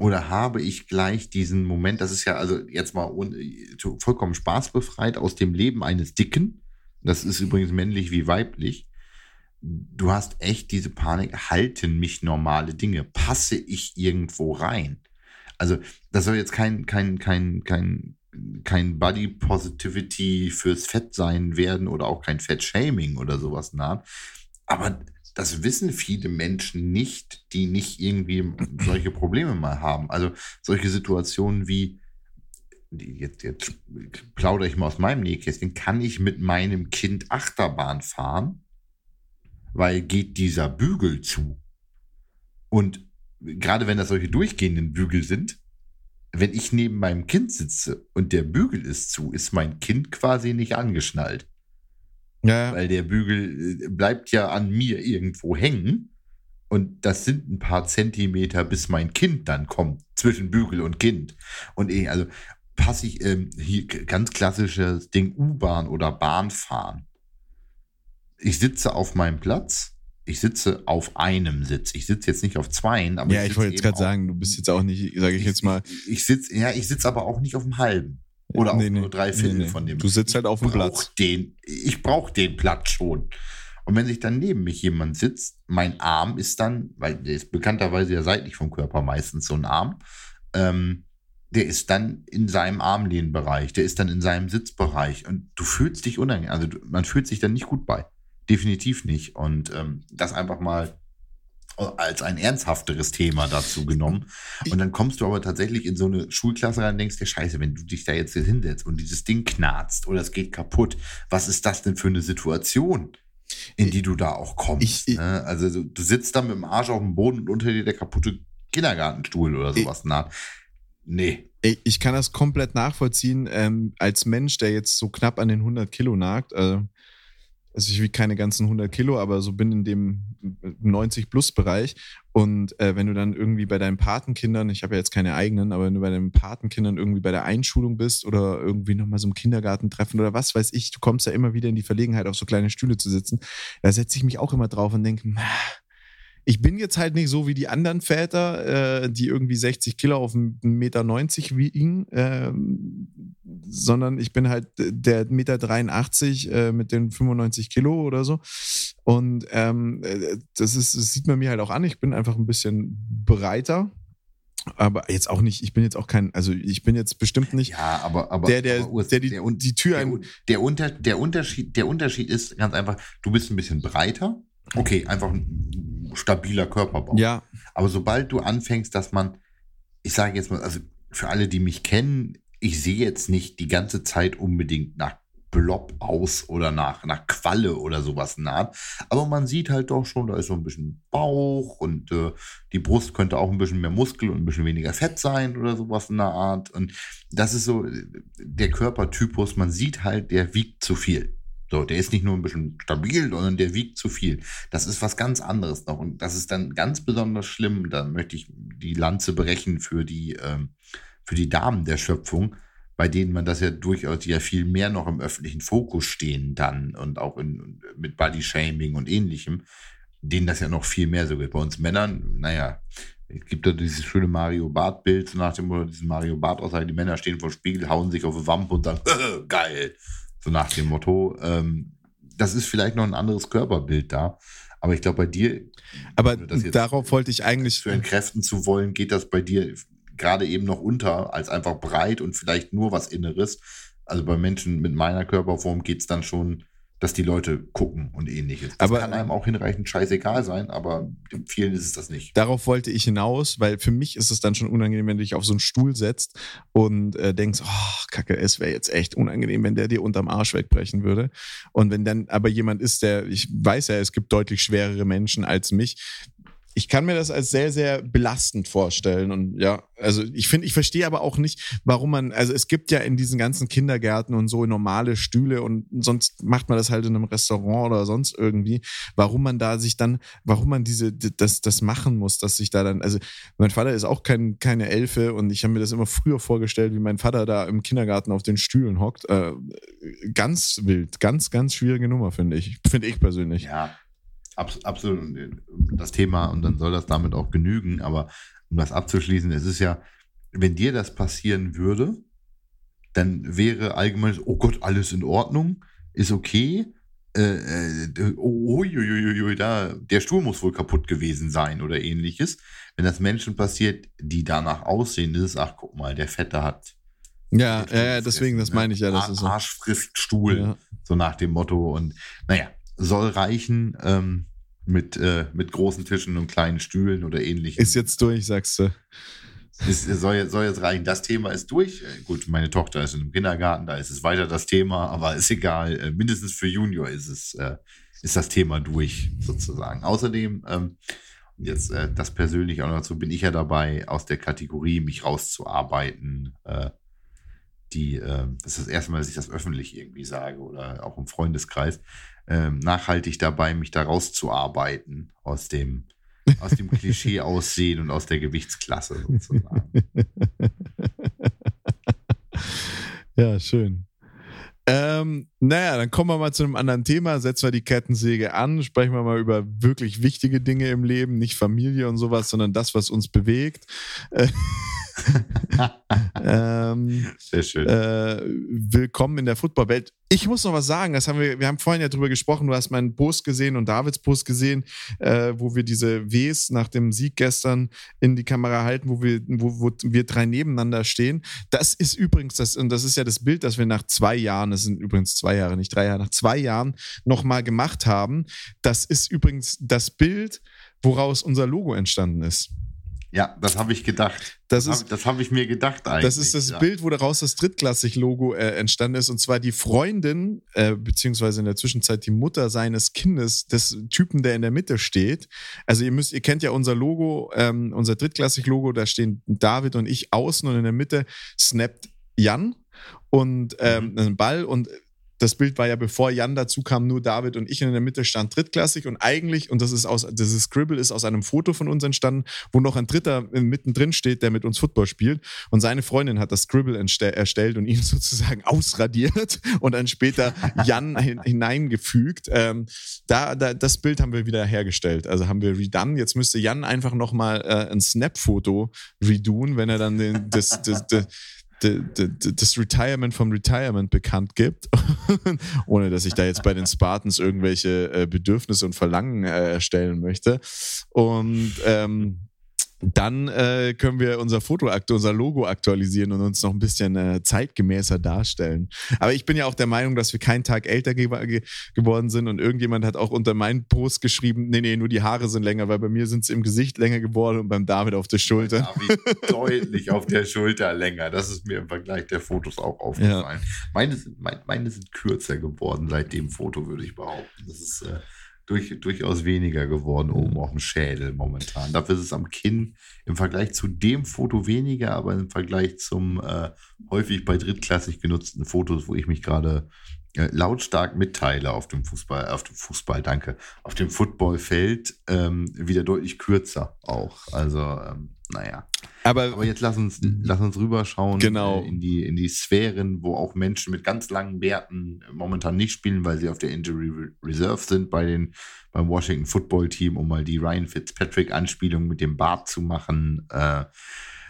Oder habe ich gleich diesen Moment, das ist ja also jetzt mal vollkommen spaßbefreit aus dem Leben eines Dicken. Das ist übrigens männlich wie weiblich. Du hast echt diese Panik, halten mich normale Dinge? Passe ich irgendwo rein? Also, das soll jetzt kein, kein, kein, kein, kein Body Positivity fürs Fettsein werden oder auch kein Fettshaming oder sowas nahen. Aber das wissen viele Menschen nicht, die nicht irgendwie solche Probleme mal haben. Also solche Situationen wie, jetzt, jetzt plaudere ich mal aus meinem Nähkästchen, kann ich mit meinem Kind Achterbahn fahren, weil geht dieser Bügel zu. Und gerade wenn das solche durchgehenden Bügel sind, wenn ich neben meinem Kind sitze und der Bügel ist zu, ist mein Kind quasi nicht angeschnallt. Ja. Weil der Bügel äh, bleibt ja an mir irgendwo hängen. Und das sind ein paar Zentimeter, bis mein Kind dann kommt, zwischen Bügel und Kind. Und eh, also passe ich ähm, hier ganz klassisches Ding U-Bahn oder Bahn fahren. Ich sitze auf meinem Platz, Ich sitze auf einem Sitz. Ich sitze jetzt nicht auf zweien, aber. Ja, ich, ich wollte jetzt gerade sagen, du bist jetzt auch nicht, sage ich, ich, jetzt mal. Ich, ich sitze, ja, ich sitze aber auch nicht auf dem halben. Oder nee, auf nee, nur drei Viertel nee, von dem. Du sitzt halt auf dem Platz. Den, ich brauche den Platz schon. Und wenn sich dann neben mich jemand sitzt, mein Arm ist dann, weil der ist bekannterweise ja seitlich vom Körper meistens so ein Arm, ähm, der ist dann in seinem Armlehnbereich, der ist dann in seinem Sitzbereich und du fühlst dich unangenehm, also du, man fühlt sich dann nicht gut bei. Definitiv nicht. Und ähm, das einfach mal als ein ernsthafteres Thema dazu genommen. Und dann kommst du aber tatsächlich in so eine Schulklasse rein und denkst dir, scheiße, wenn du dich da jetzt hinsetzt und dieses Ding knarzt oder es geht kaputt, was ist das denn für eine Situation? in die du da auch kommst. Ich, ne? Also du, du, sitzt da mit dem Arsch auf dem Boden und unter dir der kaputte Kindergartenstuhl oder sowas. Ich, nee. Ich kann das komplett nachvollziehen. Ähm, als Mensch, der jetzt so knapp an den 100 Kilo nagt, also also ich wiege keine ganzen 100 Kilo, aber so bin in dem 90-Plus-Bereich. Und äh, wenn du dann irgendwie bei deinen Patenkindern, ich habe ja jetzt keine eigenen, aber wenn du bei deinen Patenkindern irgendwie bei der Einschulung bist oder irgendwie nochmal so im Kindergarten treffen oder was weiß ich, du kommst ja immer wieder in die Verlegenheit, auf so kleine Stühle zu sitzen, da setze ich mich auch immer drauf und denke, ich bin jetzt halt nicht so wie die anderen Väter, äh, die irgendwie 60 Kilo auf 1,90 Meter wiegen, äh, sondern ich bin halt der Meter 83 äh, mit den 95 Kilo oder so. Und ähm, äh, das, ist, das sieht man mir halt auch an. Ich bin einfach ein bisschen breiter. Aber jetzt auch nicht, ich bin jetzt auch kein, also ich bin jetzt bestimmt nicht ja, aber, aber, der, der, aber der, die, der, die Tür der, der, unter, der, Unterschied, der Unterschied ist ganz einfach, du bist ein bisschen breiter. Okay, einfach ein stabiler Körperbau. Ja. Aber sobald du anfängst, dass man, ich sage jetzt mal, also für alle, die mich kennen, ich sehe jetzt nicht die ganze Zeit unbedingt nach Blob aus oder nach, nach Qualle oder sowas naht. Aber man sieht halt doch schon, da ist so ein bisschen Bauch und äh, die Brust könnte auch ein bisschen mehr Muskel und ein bisschen weniger Fett sein oder sowas in der Art. Und das ist so äh, der Körpertypus. Man sieht halt, der wiegt zu viel. So, der ist nicht nur ein bisschen stabil, sondern der wiegt zu viel. Das ist was ganz anderes noch. Und das ist dann ganz besonders schlimm. Da möchte ich die Lanze brechen für die, ähm, für die Damen der Schöpfung, bei denen man das ja durchaus ja viel mehr noch im öffentlichen Fokus stehen dann und auch in, mit Body-Shaming und ähnlichem, denen das ja noch viel mehr so geht. Bei uns Männern, naja, es gibt da dieses schöne Mario Bart-Bild, so nach dem Motto, diesen Mario Bart-Aussage, die Männer stehen vor Spiegel, hauen sich auf die Wampe und sagen, geil. So nach dem Motto. Ähm, das ist vielleicht noch ein anderes Körperbild da. Aber ich glaube, bei dir. Aber darauf wollte ich eigentlich. Für entkräften zu wollen, geht das bei dir gerade eben noch unter, als einfach breit und vielleicht nur was Inneres. Also bei Menschen mit meiner Körperform geht es dann schon dass die Leute gucken und ähnliches. Das aber, kann einem auch hinreichend scheißegal sein, aber vielen ist es das nicht. Darauf wollte ich hinaus, weil für mich ist es dann schon unangenehm, wenn du dich auf so einen Stuhl setzt und äh, denkst, oh, Kacke, es wäre jetzt echt unangenehm, wenn der dir unterm Arsch wegbrechen würde. Und wenn dann aber jemand ist, der, ich weiß ja, es gibt deutlich schwerere Menschen als mich, ich kann mir das als sehr, sehr belastend vorstellen. Und ja, also ich finde, ich verstehe aber auch nicht, warum man, also es gibt ja in diesen ganzen Kindergärten und so normale Stühle und sonst macht man das halt in einem Restaurant oder sonst irgendwie, warum man da sich dann, warum man diese, das, das machen muss, dass sich da dann, also mein Vater ist auch kein, keine Elfe und ich habe mir das immer früher vorgestellt, wie mein Vater da im Kindergarten auf den Stühlen hockt. Äh, ganz wild, ganz, ganz schwierige Nummer, finde ich. Finde ich persönlich. Ja, absolut das Thema und dann soll das damit auch genügen. Aber um das abzuschließen, es ist ja, wenn dir das passieren würde, dann wäre allgemein, oh Gott, alles in Ordnung, ist okay. Äh, äh, oh, da, der Stuhl muss wohl kaputt gewesen sein oder ähnliches. Wenn das Menschen passiert, die danach aussehen, ist es, ach guck mal, der Fette hat. Ja, ja, deswegen, das meine ich ja. Das Arsch, ist so. Arsch frisst Stuhl, ja. so nach dem Motto. Und naja, soll reichen. Ähm, mit, äh, mit großen Tischen und kleinen Stühlen oder ähnlichem. Ist jetzt durch, sagst du. Es soll, jetzt, soll jetzt reichen. Das Thema ist durch. Äh, gut, meine Tochter ist in einem Kindergarten, da ist es weiter das Thema, aber ist egal. Äh, mindestens für Junior ist es, äh, ist das Thema durch, sozusagen. Außerdem, ähm, jetzt äh, das persönlich auch noch dazu, bin ich ja dabei, aus der Kategorie mich rauszuarbeiten. Äh, die, äh, das ist das erste Mal, dass ich das öffentlich irgendwie sage oder auch im Freundeskreis ähm, nachhaltig dabei, mich da rauszuarbeiten aus dem, aus dem Klischee aussehen und aus der Gewichtsklasse sozusagen. ja, schön. Ähm, naja, dann kommen wir mal zu einem anderen Thema. Setzen wir die Kettensäge an, sprechen wir mal über wirklich wichtige Dinge im Leben, nicht Familie und sowas, sondern das, was uns bewegt. Äh, ähm, Sehr schön. Äh, willkommen in der Footballwelt. Ich muss noch was sagen, das haben wir, wir haben vorhin ja drüber gesprochen, du hast meinen Post gesehen und Davids Post gesehen, äh, wo wir diese Ws nach dem Sieg gestern in die Kamera halten, wo wir, wo, wo wir drei nebeneinander stehen. Das ist übrigens, das, und das ist ja das Bild, das wir nach zwei Jahren, das sind übrigens zwei Jahre, nicht drei Jahre, nach zwei Jahren nochmal gemacht haben. Das ist übrigens das Bild, woraus unser Logo entstanden ist. Ja, das habe ich gedacht. Das, Das, ist, hab, das habe ich mir gedacht eigentlich. das ist das ja. Bild, wo daraus das Drittklassig-Logo äh, entstanden ist. Und zwar die Freundin, äh, beziehungsweise in der Zwischenzeit die Mutter seines Kindes, des Typen, der in der Mitte steht. Also ihr müsst, ihr kennt ja unser Logo, ähm, unser Drittklassig-Logo, da stehen David und ich außen und in der Mitte snappt Jan und ähm, Mhm. einen Ball und das Bild war ja, bevor Jan dazu kam, nur David und ich in der Mitte stand drittklassig und eigentlich, und das ist aus, dieses Scribble ist aus einem Foto von uns entstanden, wo noch ein Dritter mittendrin steht, der mit uns Football spielt. Und seine Freundin hat das Scribble erstellt und ihn sozusagen ausradiert und dann später Jan hin hineingefügt. Ähm, da, da, das Bild haben wir wieder hergestellt. Also haben wir redone. Jetzt müsste Jan einfach nochmal äh, ein Snap-Foto redoen, wenn er dann den, das, das, das, das Retirement vom Retirement bekannt gibt, ohne dass ich da jetzt bei den Spartans irgendwelche äh, Bedürfnisse und Verlangen äh, erstellen möchte. Und ähm, dann äh, können wir unser Foto, unser Logo aktualisieren und uns noch ein bisschen äh, zeitgemäßer darstellen. Aber ich bin ja auch der Meinung, dass wir keinen Tag älter ge ge geworden sind und irgendjemand hat auch unter meinen Post geschrieben, nee, nee, nur die Haare sind länger, weil bei mir sind sie im Gesicht länger geworden und beim David auf der Schulter. David deutlich auf der Schulter länger. Das ist mir im Vergleich der Fotos auch aufgefallen. Meine, sind, mein, meine sind kürzer geworden seit dem Foto, würde ich behaupten. Das ist äh, durch, durchaus weniger geworden oben auf dem Schädel momentan. Dafür ist es am Kinn im Vergleich zu dem Foto weniger, aber im Vergleich zum äh, häufig bei drittklassig genutzten Fotos, wo ich mich gerade äh, lautstark mitteile auf dem Fußball, auf dem Fußball, danke, auf dem Footballfeld ähm, wieder deutlich kürzer auch. Also, ähm, naja. Aber, Aber jetzt lass uns, lass uns rüberschauen Genau. äh, in, die, in die Sphären, wo auch Menschen mit ganz langen Bärten momentan nicht spielen, weil sie auf der Injury Re- Reserve sind bei den, beim Washington Football Team, um mal die Ryan Fitzpatrick-Anspielung mit dem Bart zu machen. Äh,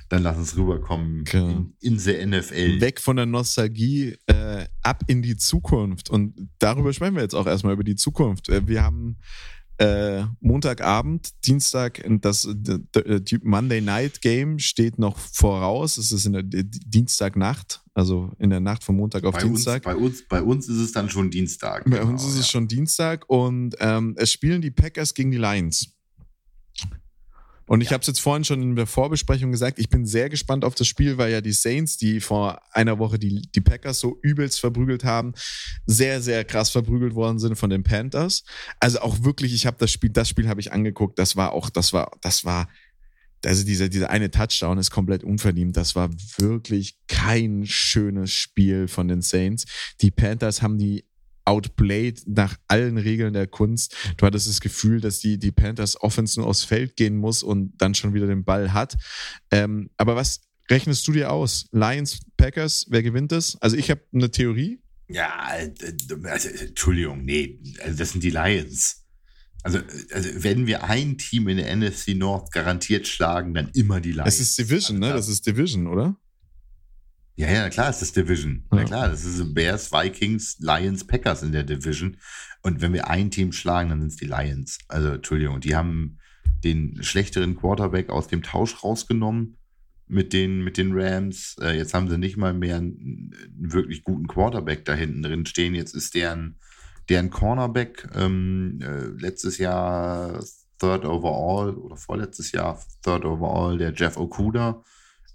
dann lass uns rüberkommen Genau. in, in the NFL. weg von der Nostalgie äh, ab in die Zukunft. Und darüber sprechen wir jetzt auch erstmal über die Zukunft. Äh, wir haben äh, Montagabend, Dienstag, das die Monday Night Game steht noch voraus. Es ist in der Dienstagnacht, also in der Nacht von Montag auf bei, uns, Dienstag. bei, uns, bei uns ist es dann schon Dienstag. Bei genau, uns ist ja. es schon Dienstag und ähm, es spielen die Packers gegen die Lions. Und ich habe es jetzt vorhin schon in der Vorbesprechung gesagt, ich bin sehr gespannt auf das Spiel, weil ja die Saints, die vor einer Woche die, die Packers so übelst verprügelt haben, sehr, sehr krass verprügelt worden sind von den Panthers. Also auch wirklich, ich habe das Spiel, das Spiel habe ich angeguckt, das war auch, das war, das war, also dieser, dieser eine Touchdown ist komplett unverdient. Das war wirklich kein schönes Spiel von den Saints. Die Panthers haben die outplayed nach allen Regeln der Kunst. Du hattest das Gefühl, dass die, die Panthers Offense nur aufs Feld gehen muss und dann schon wieder den Ball hat. Ähm, aber was rechnest du dir aus? Lions, Packers, wer gewinnt das? Also ich habe eine Theorie. Ja, äh, also, Entschuldigung, nee, also das sind die Lions. Also, also, wenn wir ein Team in der NFC North garantiert schlagen, dann immer die Lions. Das ist Division, ne? Das ist Division, oder? Ja, ja, klar ist das Division. Ja. Na klar, das ist Bears, Vikings, Lions, Packers in der Division. Und wenn wir ein Team schlagen, dann sind es die Lions. Also, Entschuldigung, die haben den schlechteren Quarterback aus dem Tausch rausgenommen mit den, mit den Rams. Äh, jetzt haben sie nicht mal mehr einen, einen wirklich guten Quarterback da hinten drin stehen. Jetzt ist deren, deren Cornerback ähm, äh, letztes Jahr Third Overall oder vorletztes Jahr Third Overall, der Jeff Okuda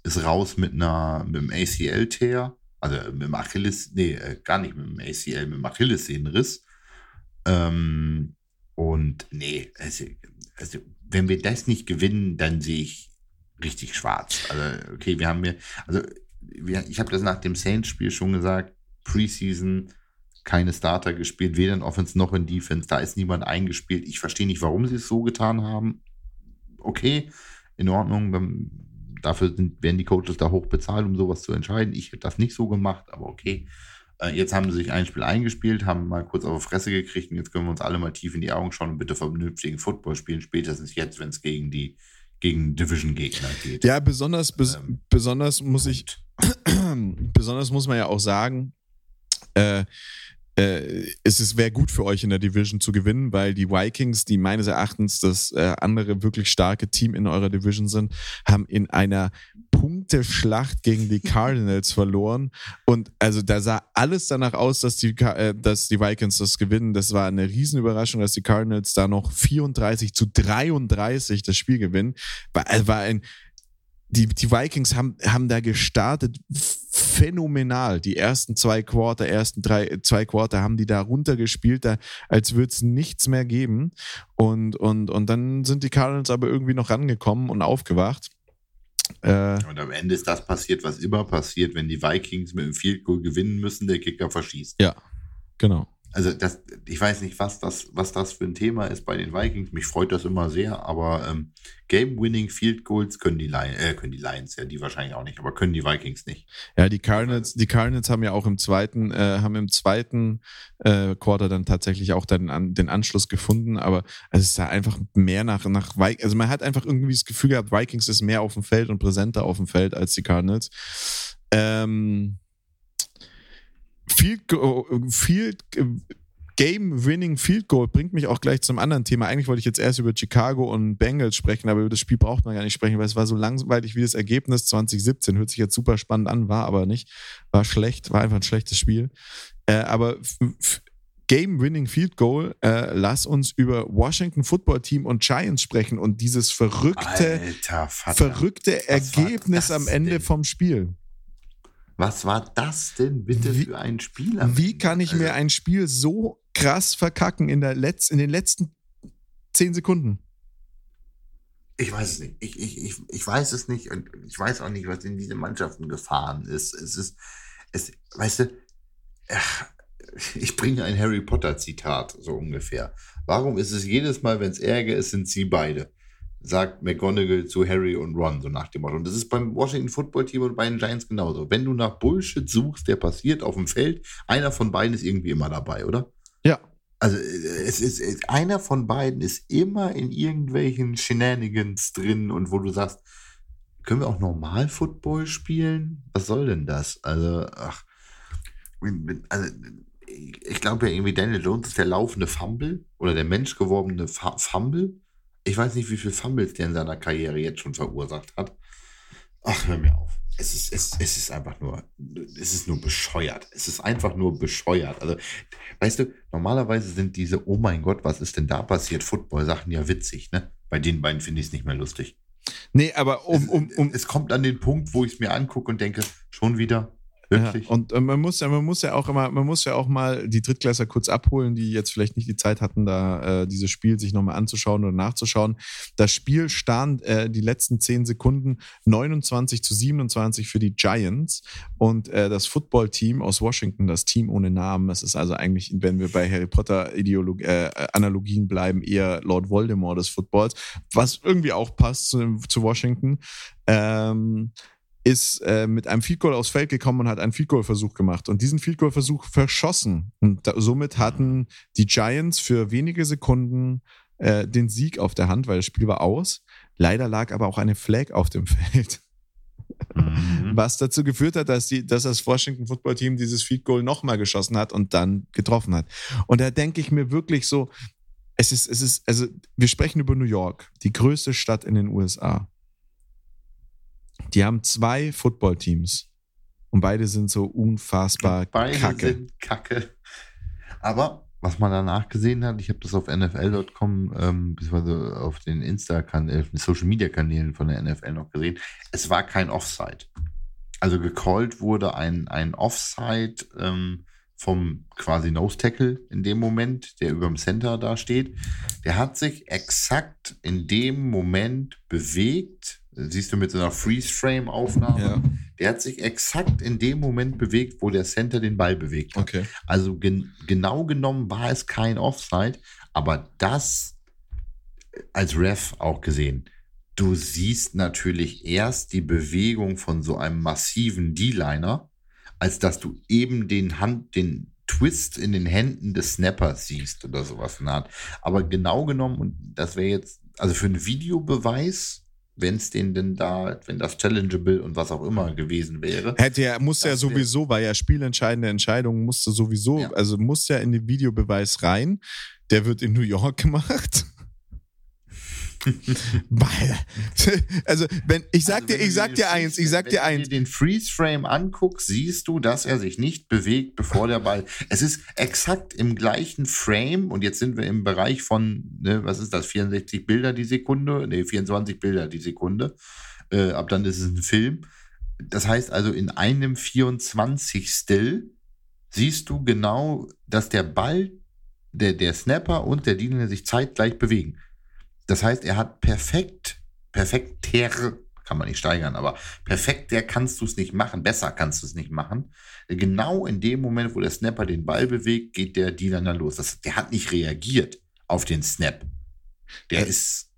ist raus mit einer mit dem ACL-Tear, also mit dem Achilles, nee, äh, gar nicht mit dem ACL, mit dem Achillessehnenriss. Ähm, und nee, also, also wenn wir das nicht gewinnen, dann sehe ich richtig schwarz. Also, okay, wir haben mir, also wir, ich habe das nach dem Saints-Spiel schon gesagt, Preseason keine Starter gespielt, weder in Offense noch in Defense, da ist niemand eingespielt. Ich verstehe nicht, warum sie es so getan haben. Okay, in Ordnung, dann, dafür sind, werden die Coaches da hoch bezahlt, um sowas zu entscheiden. Ich hätte das nicht so gemacht, aber okay. Äh, jetzt haben sie sich ein Spiel eingespielt, haben mal kurz auf die Fresse gekriegt und jetzt können wir uns alle mal tief in die Augen schauen und bitte vernünftigen Football spielen, spätestens jetzt, wenn es gegen die gegen Division-Gegner geht. Ja, besonders, bes ähm, besonders muss ich, besonders muss man ja auch sagen, äh, äh, es ist, wäre gut für euch in der Division zu gewinnen, weil die Vikings, die meines Erachtens das äh, andere wirklich starke Team in eurer Division sind, haben in einer Punkteschlacht gegen die Cardinals verloren. Und also da sah alles danach aus, dass die, äh, dass die Vikings das gewinnen. Das war eine Riesenüberraschung, dass die Cardinals da noch 34 zu 33 das Spiel gewinnen. War, war ein die, die Vikings haben, haben da gestartet phänomenal. Die ersten zwei Quarter, ersten drei, zwei Quarter haben die da runtergespielt, da, als würde es nichts mehr geben. Und, und, und dann sind die Cardinals aber irgendwie noch rangekommen und aufgewacht. Äh, und am Ende ist das passiert, was immer passiert, wenn die Vikings mit dem Field Goal gewinnen müssen, der Kicker verschießt. Ja, genau also das, ich weiß nicht, was das, was das für ein Thema ist bei den Vikings. Mich freut das immer sehr, aber ähm, Game-Winning Field Goals können die, Lions, äh, können die Lions, ja, die wahrscheinlich auch nicht, aber können die Vikings nicht. Ja, die Cardinals, die Cardinals haben ja auch im zweiten, äh, haben im zweiten äh, Quarter dann tatsächlich auch dann an, den Anschluss gefunden, aber es ist da einfach mehr nach, nach Vikings, also man hat einfach irgendwie das Gefühl gehabt, Vikings ist mehr auf dem Feld und präsenter auf dem Feld als die Cardinals. Ähm, Field, Field Game-Winning Field Goal bringt mich auch gleich zum anderen Thema. Eigentlich wollte ich jetzt erst über Chicago und Bengals sprechen, aber über das Spiel braucht man gar nicht sprechen, weil es war so langweilig wie das Ergebnis 2017. Hört sich jetzt super spannend an, war aber nicht. War schlecht, war einfach ein schlechtes Spiel. Äh, aber Game-Winning Field Goal, äh, lass uns über Washington Football Team und Giants sprechen und dieses verrückte, Alter, verrückte Ergebnis am Ende denn? vom Spiel. Was war das denn bitte wie, für ein Spiel? Wie kann ich also, mir ein Spiel so krass verkacken in, der Letz-, in den letzten zehn Sekunden? Ich weiß es nicht. Ich, ich, ich, ich weiß es nicht und ich weiß auch nicht, was in diese Mannschaften gefahren ist. Es ist, es, weißt du, ich bringe ein Harry Potter Zitat, so ungefähr. Warum ist es jedes Mal, wenn es Ärger ist, sind sie beide? Sagt McGonagall zu Harry und Ron, so nach dem Motto. Und das ist beim Washington Football Team und bei den Giants genauso. Wenn du nach Bullshit suchst, der passiert auf dem Feld, einer von beiden ist irgendwie immer dabei, oder? Ja. Also es ist, einer von beiden ist immer in irgendwelchen Shenanigans drin und wo du sagst, können wir auch normal Football spielen? Was soll denn das? Also, ach, also ich glaube ja irgendwie Daniel Jones ist der laufende Fumble oder der menschgewordene Fumble ich weiß nicht, wie viele Fumbles der in seiner Karriere jetzt schon verursacht hat. Ach, hör mir auf. Es ist, es, es ist einfach nur, es ist nur bescheuert. Es ist einfach nur bescheuert. Also, weißt du, normalerweise sind diese, oh mein Gott, was ist denn da passiert, Football-Sachen ja witzig, ne? Bei den beiden finde ich es nicht mehr lustig. Nee, aber um, um, um. Es kommt an den Punkt, wo ich es mir angucke und denke, schon wieder. Wirklich? Ja, und äh, man muss ja, man muss ja auch immer, man muss ja auch mal die Drittklässler kurz abholen, die jetzt vielleicht nicht die Zeit hatten, da äh, dieses Spiel sich nochmal anzuschauen oder nachzuschauen. Das Spiel stand äh, die letzten zehn Sekunden 29 zu 27 für die Giants und äh, das Football-Team aus Washington, das Team ohne Namen, das ist also eigentlich, wenn wir bei Harry Potter Ideolog äh, Analogien bleiben, eher Lord Voldemort des Footballs, was irgendwie auch passt zu, zu Washington. Ähm, ist äh, mit einem Field Goal aufs Feld gekommen und hat einen Field Goal Versuch gemacht und diesen Field Goal Versuch verschossen und da, somit hatten die Giants für wenige Sekunden äh, den Sieg auf der Hand, weil das Spiel war aus. Leider lag aber auch eine Flag auf dem Feld. Mhm. Was dazu geführt hat, dass, die, dass das Washington Football Team dieses Field Goal nochmal geschossen hat und dann getroffen hat. Und da denke ich mir wirklich so, es ist, es ist, also wir sprechen über New York, die größte Stadt in den USA. Die haben zwei Footballteams. Und beide sind so unfassbar beide kacke. Sind kacke. Aber was man danach gesehen hat, ich habe das auf NFL.com, ähm, beziehungsweise auf den Insta-Kanälen, Social Media Kanälen von der NFL noch gesehen, es war kein Offside. Also gecallt wurde ein, ein Offside ähm, vom quasi Nose Tackle in dem Moment, der über dem Center da steht. Der hat sich exakt in dem Moment bewegt, siehst du mit so einer Freeze-Frame-Aufnahme. Ja. Der hat sich exakt in dem Moment bewegt, wo der Center den Ball bewegt hat. Okay. Also gen genau genommen war es kein Offside, aber das als Ref auch gesehen. Du siehst natürlich erst die Bewegung von so einem massiven D-Liner als dass du eben den Hand, den Twist in den Händen des Snappers siehst oder sowas. Aber genau genommen, und das wäre jetzt, also für einen Videobeweis wenn es den denn da, wenn das challengeable und was auch immer gewesen wäre. Hätte er, musste er sowieso, weil ja spielentscheidende Entscheidungen musste sowieso, ja. also muss ja in den Videobeweis rein. Der wird in New York gemacht. also, wenn, ich sag also, dir, ich sag dir eins, ich sag dir eins. Wenn du dir den Freeze-Frame anguckst, siehst du, dass er sich nicht bewegt, bevor der Ball. Es ist exakt im gleichen Frame und jetzt sind wir im Bereich von, ne, was ist das, 64 Bilder die Sekunde? Ne, 24 Bilder die Sekunde. Äh, ab dann ist es ein Film. Das heißt also, in einem 24 Still siehst du genau, dass der Ball, der, der Snapper und der Diener sich zeitgleich bewegen. Das heißt, er hat perfekt, perfekter, kann man nicht steigern, aber perfekter kannst du es nicht machen, besser kannst du es nicht machen. Genau in dem Moment, wo der Snapper den Ball bewegt, geht der Dealer dann los. Das, der hat nicht reagiert auf den Snap. Der ja. ist,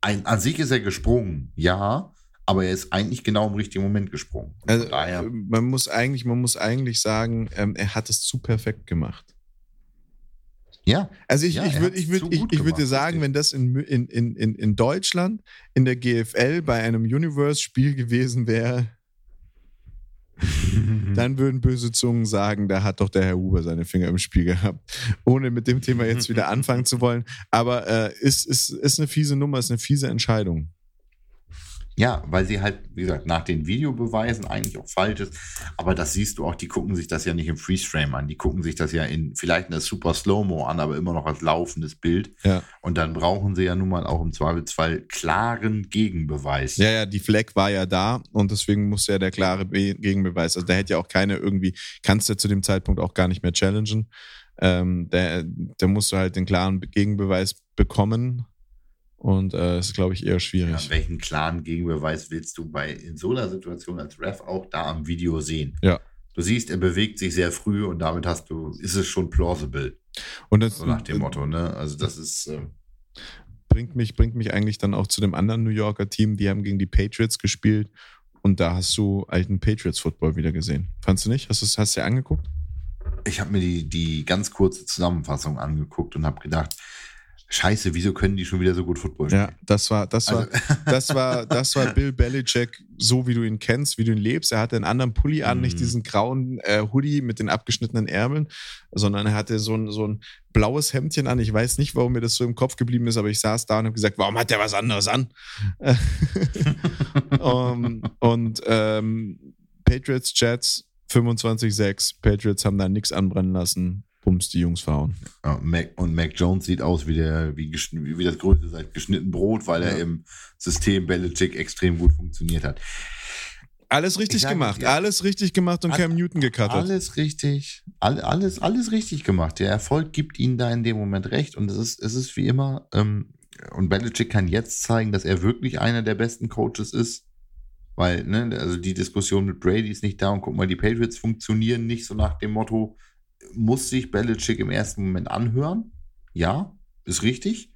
ein, an sich ist er gesprungen, ja, aber er ist eigentlich genau im richtigen Moment gesprungen. Also, daher, man muss eigentlich, man muss eigentlich sagen, ähm, er hat es zu perfekt gemacht. Ja. Also ich, ja, ich würde ich würd, ich, ich würd dir sagen, wenn das in, in, in, in Deutschland in der GFL bei einem Universe-Spiel gewesen wäre, dann würden böse Zungen sagen, da hat doch der Herr Huber seine Finger im Spiel gehabt. Ohne mit dem Thema jetzt wieder anfangen zu wollen. Aber äh, ist, ist, ist eine fiese Nummer, ist eine fiese Entscheidung. Ja, weil sie halt, wie gesagt, nach den Videobeweisen eigentlich auch falsch ist. Aber das siehst du auch, die gucken sich das ja nicht im Freeze-Frame an. Die gucken sich das ja in vielleicht in der Super Slow-Mo an, aber immer noch als laufendes Bild. Ja. Und dann brauchen sie ja nun mal auch im Zweifelsfall klaren Gegenbeweis. Ja, ja, die Fleck war ja da und deswegen muss ja der klare Be Gegenbeweis. Also da hätte ja auch keine irgendwie, kannst du zu dem Zeitpunkt auch gar nicht mehr challengen. Ähm, da, da musst du halt den klaren Gegenbeweis bekommen und äh, ist, glaube ich, eher schwierig. Ja, welchen klaren Gegenbeweis willst du bei in so einer Situation als Ref auch da am Video sehen? Ja. Du siehst, er bewegt sich sehr früh und damit hast du, ist es schon plausible. Und das, so nach dem Motto, ne? Also das ist. Äh, bringt mich, bringt mich eigentlich dann auch zu dem anderen New Yorker Team, die haben gegen die Patriots gespielt und da hast du alten Patriots Football wieder gesehen. Fandst du nicht? Hast du es dir angeguckt? Ich habe mir die, die ganz kurze Zusammenfassung angeguckt und habe gedacht, Scheiße, wieso können die schon wieder so gut Football spielen? Ja, das war, das war, also. das war, das war Bill Belichick, so wie du ihn kennst, wie du ihn lebst. Er hatte einen anderen Pulli an, mm. nicht diesen grauen äh, Hoodie mit den abgeschnittenen Ärmeln, sondern er hatte so ein, so ein blaues Hemdchen an. Ich weiß nicht, warum mir das so im Kopf geblieben ist, aber ich saß da und habe gesagt, warum hat der was anderes an? um, und ähm, Patriots Jets 25-6. Patriots haben da nichts anbrennen lassen. Bums die Jungs fahren. Ja, Mac, und Mac Jones sieht aus wie, der, wie, wie das größte seit geschnitten Brot, weil ja. er im System Belichick extrem gut funktioniert hat. Alles richtig sag, gemacht, ja, alles richtig gemacht und Cam Newton gecuttet. Alles richtig, all, alles, alles richtig gemacht. Der Erfolg gibt ihnen da in dem Moment recht und es ist, es ist wie immer, ähm, und Belichick kann jetzt zeigen, dass er wirklich einer der besten Coaches ist, weil, ne, also die Diskussion mit Brady ist nicht da und guck mal, die Patriots funktionieren nicht so nach dem Motto, muss sich Belichick im ersten Moment anhören. Ja, ist richtig.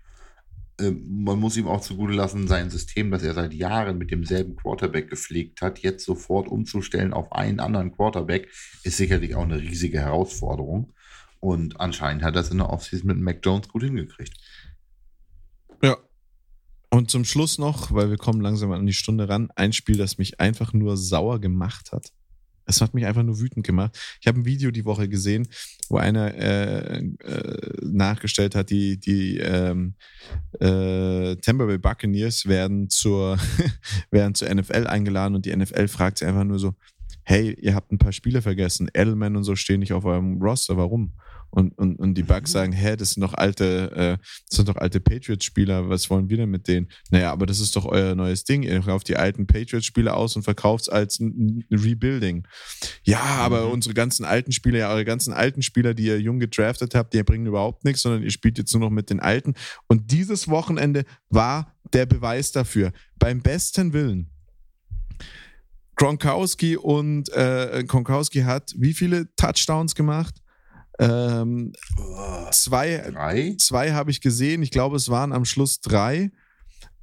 Ähm, man muss ihm auch zugute lassen, sein System, das er seit Jahren mit demselben Quarterback gepflegt hat, jetzt sofort umzustellen auf einen anderen Quarterback, ist sicherlich auch eine riesige Herausforderung. Und anscheinend hat er es in der Offseason mit Mac Jones gut hingekriegt. Ja. Und zum Schluss noch, weil wir kommen langsam an die Stunde ran, ein Spiel, das mich einfach nur sauer gemacht hat. Es hat mich einfach nur wütend gemacht. Ich habe ein Video die Woche gesehen, wo einer äh, äh, nachgestellt hat, die, die ähm, äh, Tampa Bay Buccaneers werden zur, werden zur NFL eingeladen und die NFL fragt sie einfach nur so, hey, ihr habt ein paar Spiele vergessen, Edelman und so stehen nicht auf eurem Roster, warum? Und, und, und die Bugs mhm. sagen, hä, das sind doch alte, äh, das sind doch alte Patriots-Spieler, was wollen wir denn mit denen? Naja, aber das ist doch euer neues Ding. Ihr kauft die alten Patriots-Spieler aus und verkauft es als ein Rebuilding. Ja, aber mhm. unsere ganzen alten Spieler, ja, eure ganzen alten Spieler, die ihr jung gedraftet habt, die bringen überhaupt nichts, sondern ihr spielt jetzt nur noch mit den alten. Und dieses Wochenende war der Beweis dafür. Beim besten Willen. Gronkowski und äh, Gronkowski hat wie viele Touchdowns gemacht? Ähm, zwei, drei? zwei habe ich gesehen. Ich glaube, es waren am Schluss drei.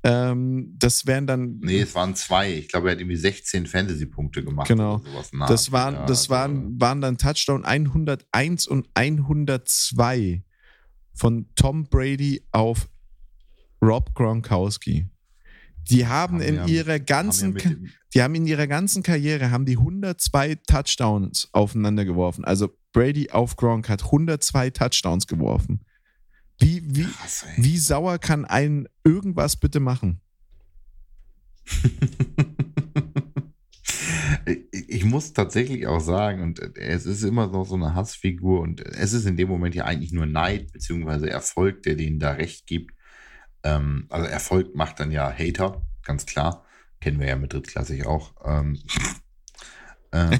Ähm, das wären dann. Nee, es waren zwei. Ich glaube, er hat irgendwie 16 Fantasy-Punkte gemacht. Genau. Das, waren, ja, das also waren, waren dann Touchdown 101 und 102 von Tom Brady auf Rob Gronkowski. Die haben, haben in ja, ihrer ganzen, haben ja die haben in ihrer ganzen Karriere haben die 102 Touchdowns aufeinander geworfen. Also Brady auf Gronk hat 102 Touchdowns geworfen. Wie, wie, Krass, wie sauer kann ein irgendwas bitte machen? ich muss tatsächlich auch sagen, und es ist immer noch so eine Hassfigur und es ist in dem Moment ja eigentlich nur Neid beziehungsweise Erfolg, der denen da recht gibt. Ähm, also Erfolg macht dann ja Hater, ganz klar. Kennen wir ja mit drittklassig auch. Ähm, ähm,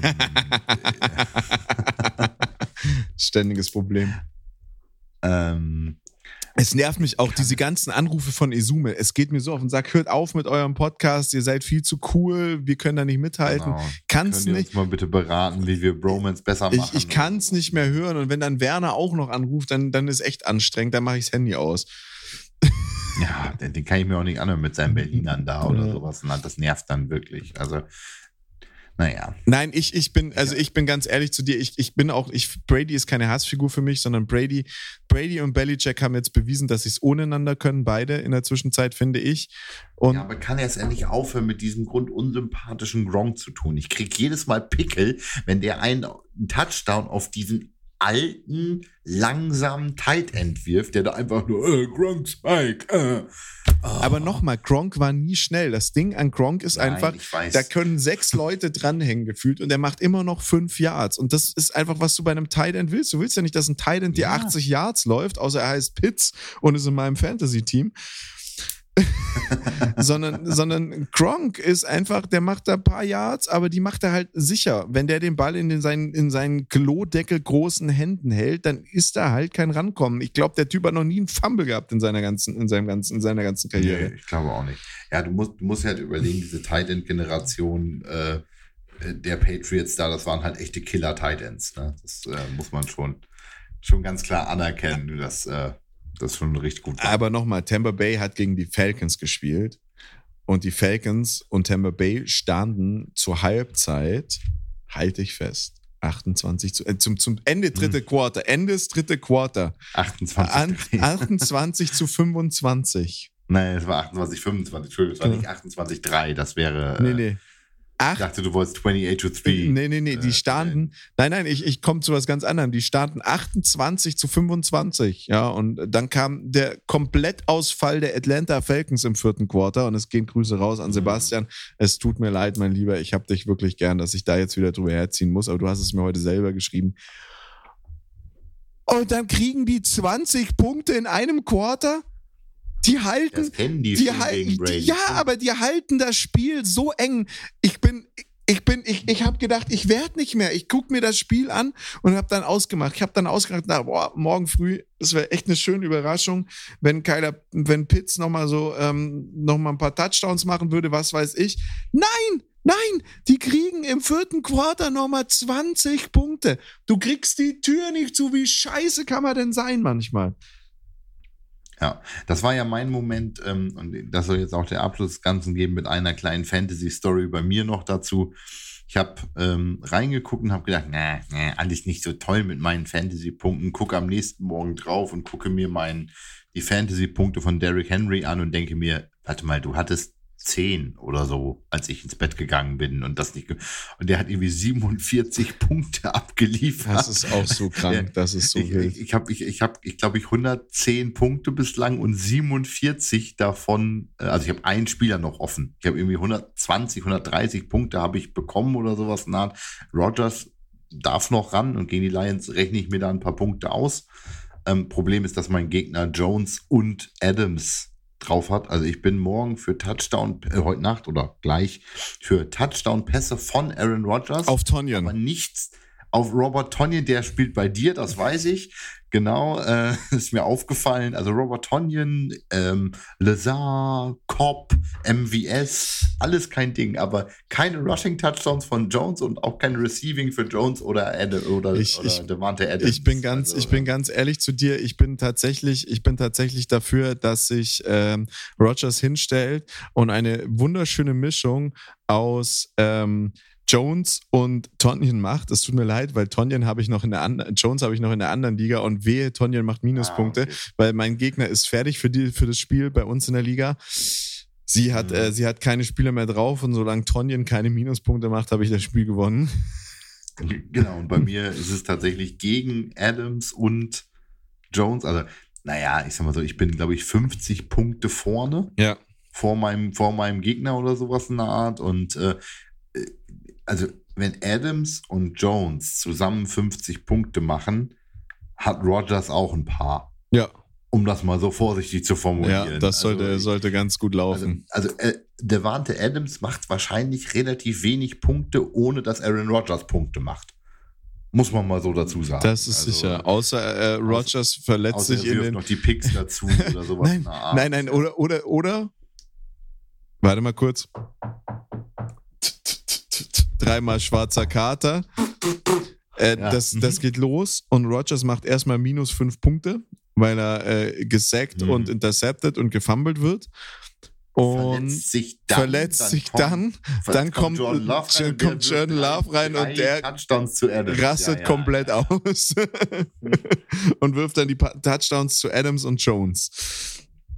Ständiges Problem. Ähm, es nervt mich auch, diese ganzen Anrufe von Esume. Es geht mir so auf den Sack, hört auf mit eurem Podcast, ihr seid viel zu cool, wir können da nicht mithalten. Genau. Kann's Könnt nicht. mal bitte beraten, wie wir Bromance besser machen. Ich, ich kann es nicht mehr hören und wenn dann Werner auch noch anruft, dann, dann ist echt anstrengend, dann mache ich das Handy aus. Ja, den, den, kann ich mir auch nicht anhören mit seinen Berlinern da oder ja. sowas. Das nervt dann wirklich. Also naja. Nein, ich, ich bin, also ich bin ganz ehrlich zu dir, ich, ich bin auch, ich, Brady ist keine Hassfigur für mich, sondern Brady, Brady und Belichick haben jetzt bewiesen, dass sie es ohneinander können, beide in der Zwischenzeit, finde ich. Und ja, aber kann er es endlich aufhören, mit diesem grundunsympathischen Gronk zu tun? Ich kriege jedes Mal Pickel, wenn der einen Touchdown auf diesen alten, langsamen Tight End wirft, der da einfach nur äh, Gronk Spike. Äh. Oh. Aber nochmal, Gronk war nie schnell. Das Ding an Gronk ist Nein, einfach, da können sechs Leute dranhängen gefühlt und er macht immer noch fünf Yards. Und das ist einfach, was du bei einem Tight End willst. Du willst ja nicht, dass ein Tight End ja. dir 80 Yards läuft, außer er heißt Pitts und ist in meinem Fantasy-Team. sondern, sondern Gronk ist einfach, der macht da ein paar Yards, aber die macht er halt sicher. Wenn der den Ball in, den, seinen, in seinen Klodeckel großen Händen hält, dann ist da halt kein Rankommen. Ich glaube, der Typ hat noch nie einen Fumble gehabt in seiner ganzen, in seinem ganzen, in seiner ganzen Karriere. Nee, ich glaube auch nicht. Ja, du musst, du musst halt überlegen, diese Tight End Generation äh, der Patriots da, das waren halt echte Killer Tight Ends. Ne? Das äh, muss man schon, schon ganz klar anerkennen, dass äh, das ist schon richtig gut. Aber nochmal, Tampa Bay hat gegen die Falcons gespielt. Und die Falcons und Tampa Bay standen zur Halbzeit, halte ich fest, 28 zu, äh, zum, zum Ende dritte hm. Quarter, Ende des dritte Quarter. 28, an, 28 zu 25. Nein, es war 28, 25, Entschuldigung, es war nicht 28, 3, das wäre. Nee, nee. Ach, ich dachte, du wolltest 28 to 3. Nee, nee, nee, die äh, standen, nein, nein, ich, ich komme zu was ganz anderem. Die standen 28 zu 25, ja, und dann kam der Komplettausfall der Atlanta Falcons im vierten Quarter und es gehen Grüße raus an mhm. Sebastian. Mhm. Es tut mir leid, mein Lieber, ich habe dich wirklich gern, dass ich da jetzt wieder drüber herziehen muss, aber du hast es mir heute selber geschrieben. Und dann kriegen die 20 Punkte in einem Quarter? Die halten. Die, die halten, Ja, aber die halten das Spiel so eng. Ich bin. Ich bin, ich, ich habe gedacht, ich werde nicht mehr. Ich gucke mir das Spiel an und habe dann ausgemacht. Ich habe dann ausgemacht, na, boah, morgen früh, das wäre echt eine schöne Überraschung, wenn Kyler, wenn Pitts nochmal so, ähm, noch ein paar Touchdowns machen würde, was weiß ich. Nein, Nein, die kriegen im vierten Quarter nochmal 20 Punkte. Du kriegst die Tür nicht zu. Wie scheiße kann man denn sein manchmal? Ja, das war ja mein Moment, ähm, und das soll jetzt auch der Abschluss des Ganzen geben mit einer kleinen Fantasy-Story bei mir noch dazu. Ich habe ähm, reingeguckt und habe gedacht, na, na, alles nicht so toll mit meinen Fantasy-Punkten. Gucke am nächsten Morgen drauf und gucke mir mein, die Fantasy-Punkte von Derrick Henry an und denke mir, warte mal, du hattest zehn oder so, als ich ins Bett gegangen bin und das nicht. Und der hat irgendwie 47 Punkte abgeliefert. Das ist auch so krank, das ist so ich, wild. Ich habe, ich, ich habe, ich glaube, ich 110 Punkte bislang und 47 davon, äh, also ich habe einen Spieler noch offen. Ich habe irgendwie 120, 130 Punkte habe ich bekommen oder sowas. Na, Rogers darf noch ran und gegen die Lions rechne ich mir da ein paar Punkte aus. Ähm, Problem ist, dass mein Gegner Jones und Adams drauf hat. Also ich bin morgen für Touchdown, äh, heute Nacht oder gleich, für Touchdown-Pässe von Aaron Rodgers. Auf Tonyan. Aber nichts, auf Robert Tonyan, der spielt bei dir, das weiß ich. Genau, äh, ist mir aufgefallen. Also Robert Tonyan, ähm, Lazar, Cobb, MVS, alles kein Ding, aber keine Rushing Touchdowns von Jones und auch kein Receiving für Jones oder Ad oder, Ich- oder ich- Devante Adams. Ich bin ganz, Also, ich bin ganz ehrlich zu dir. Ich bin tatsächlich, ich bin tatsächlich dafür, dass sich ähm, Rogers hinstellt und eine wunderschöne Mischung aus ähm, Jones und Tonyan macht. Es tut mir leid, weil Tonyan habe ich noch in der anderen, Jones habe ich noch in der anderen Liga und wehe, Tonyan macht Minuspunkte, Ah, okay. weil mein Gegner ist fertig für die, für das Spiel bei uns in der Liga. Sie hat, Mhm. äh, sie hat keine Spieler mehr drauf und solange Tonyan keine Minuspunkte macht, habe ich das Spiel gewonnen. Genau, und bei mir ist es tatsächlich gegen Adams und Jones. Also, naja, ich sag mal so, ich bin, glaube ich, 50 Punkte vorne. Ja. vor meinem, vor meinem Gegner oder sowas in der Art. Und äh, äh, also, wenn Adams und Jones zusammen 50 Punkte machen, hat Rogers auch ein paar. Ja, Um das mal so vorsichtig zu formulieren. ja, das sollte, also, sollte ganz gut Also, laufen. also äh, Devante Adams macht wahrscheinlich relativ wenig Punkte, ohne dass Aaron Rodgers Punkte macht. Muss man mal so dazu sagen. Das ist Also, sicher. Außer äh, Rogers verletzt sich in den. noch die Picks dazu oder sowas. Nein. Nein, nein, oder, oder, oder. Warte mal kurz. Dreimal schwarzer Kater. Äh, Ja. das, Mhm. das geht los und Rogers macht erstmal minus fünf Punkte, weil er äh, gesackt Mhm. und intercepted und gefummelt wird. Und verletzt sich dann. verletzt sich kommt- dann, ver- dann kommt, Jordan Love rein dann und der kommt wirft Love rein und der Touchdowns zu Adams. rastet Ja, ja, komplett aus und wirft dann die Touchdowns zu Adams und Jones.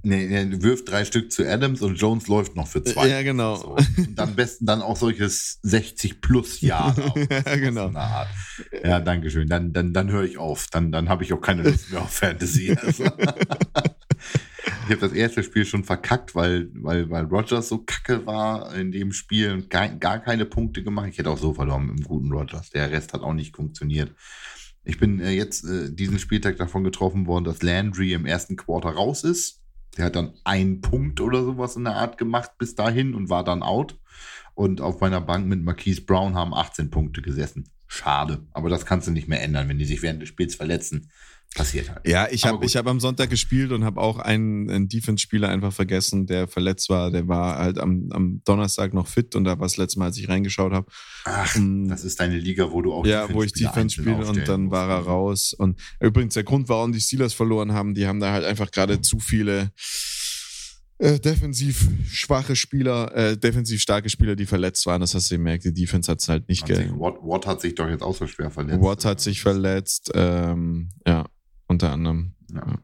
Nee, nee, wirft drei Stück zu Adams und Jones läuft noch für zwei. Ja, genau. So. Und dann besten dann auch solches 60 plus Jahre. auch. Ja, genau. Ja, danke schön. Dann, dann, dann höre ich auf. Dann, dann habe ich auch keine Lust mehr auf Fantasy. Also. ich habe das erste Spiel schon verkackt, weil, weil, weil Rogers so kacke war in dem Spiel und gar, gar keine Punkte gemacht. Ich hätte auch so verloren mit dem guten Rogers. Der Rest hat auch nicht funktioniert. Ich bin äh, jetzt äh, diesen Spieltag davon getroffen worden, dass Landry im ersten Quarter raus ist. Der hat dann einen Punkt oder sowas in der Art gemacht bis dahin und war dann out. Und auf meiner Bank mit Marquise Brown haben 18 Punkte gesessen. Schade. Aber das kannst du nicht mehr ändern, wenn die sich während des Spiels verletzen. Passiert halt. Ja, ich habe hab am Sonntag gespielt und habe auch einen, einen Defense-Spieler einfach vergessen, der verletzt war. Der war halt am, am Donnerstag noch fit und da war das letzte Mal, als ich reingeschaut habe. Ach, Mm. das ist deine Liga, wo du auch Ja, wo ich Defense spiele und dann war er raus. Und übrigens, der Grund, warum die Steelers verloren haben, die haben da halt einfach gerade zu viele äh, defensiv schwache Spieler, äh, defensiv starke Spieler, die verletzt waren. Das hast du gemerkt. Die Defense hat es halt nicht Hat sich- ge Watt, Watt hat sich doch jetzt auch so schwer verletzt. Watt hat sich verletzt. Ähm, ja, unter anderem. Ja.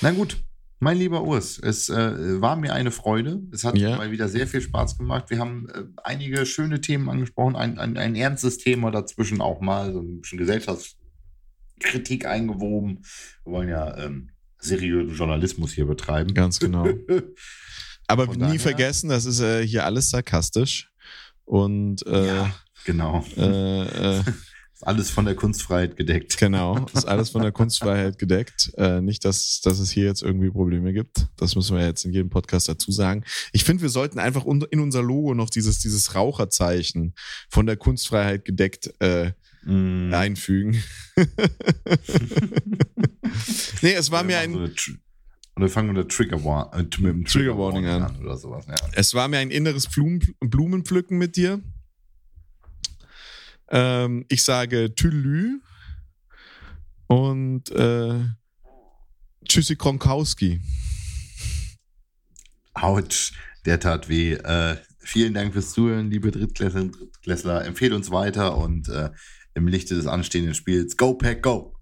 Na gut, mein lieber Urs, es äh, war mir eine Freude. Es hat Ja. mal wieder sehr viel Spaß gemacht. Wir haben äh, einige schöne Themen angesprochen, ein, ein, ein ernstes Thema dazwischen auch mal, so ein bisschen Gesellschaftskritik eingewoben. Wir wollen ja ähm, seriösen Journalismus hier betreiben. Ganz genau. Aber Von nie daher- vergessen, das ist äh, hier alles sarkastisch. Und äh, ja, genau. äh, äh, Ist alles von der Kunstfreiheit gedeckt. genau, ist alles von der Kunstfreiheit gedeckt. Äh, nicht, dass, dass es hier jetzt irgendwie Probleme gibt. Das müssen wir jetzt in jedem Podcast dazu sagen. Ich finde, wir sollten einfach in unser Logo noch dieses, dieses Raucherzeichen von der Kunstfreiheit gedeckt äh, Mm. einfügen. nee, es war mir Oder so ein, eine Tr- Oder fangen wir mit der Trigger, War äh, mit dem Trigger Warning an. Oder sowas. Ja. Es war mir ein inneres Blumen, Blumenpflücken mit dir. Ähm, ich sage Tülü und äh, Tschüssi Kronkowski. Autsch, der tat weh. Äh, vielen Dank fürs Zuhören, liebe Drittklässler und Drittklässler. Empfehle uns weiter und äh, im Lichte des anstehenden Spiels Go Pack Go!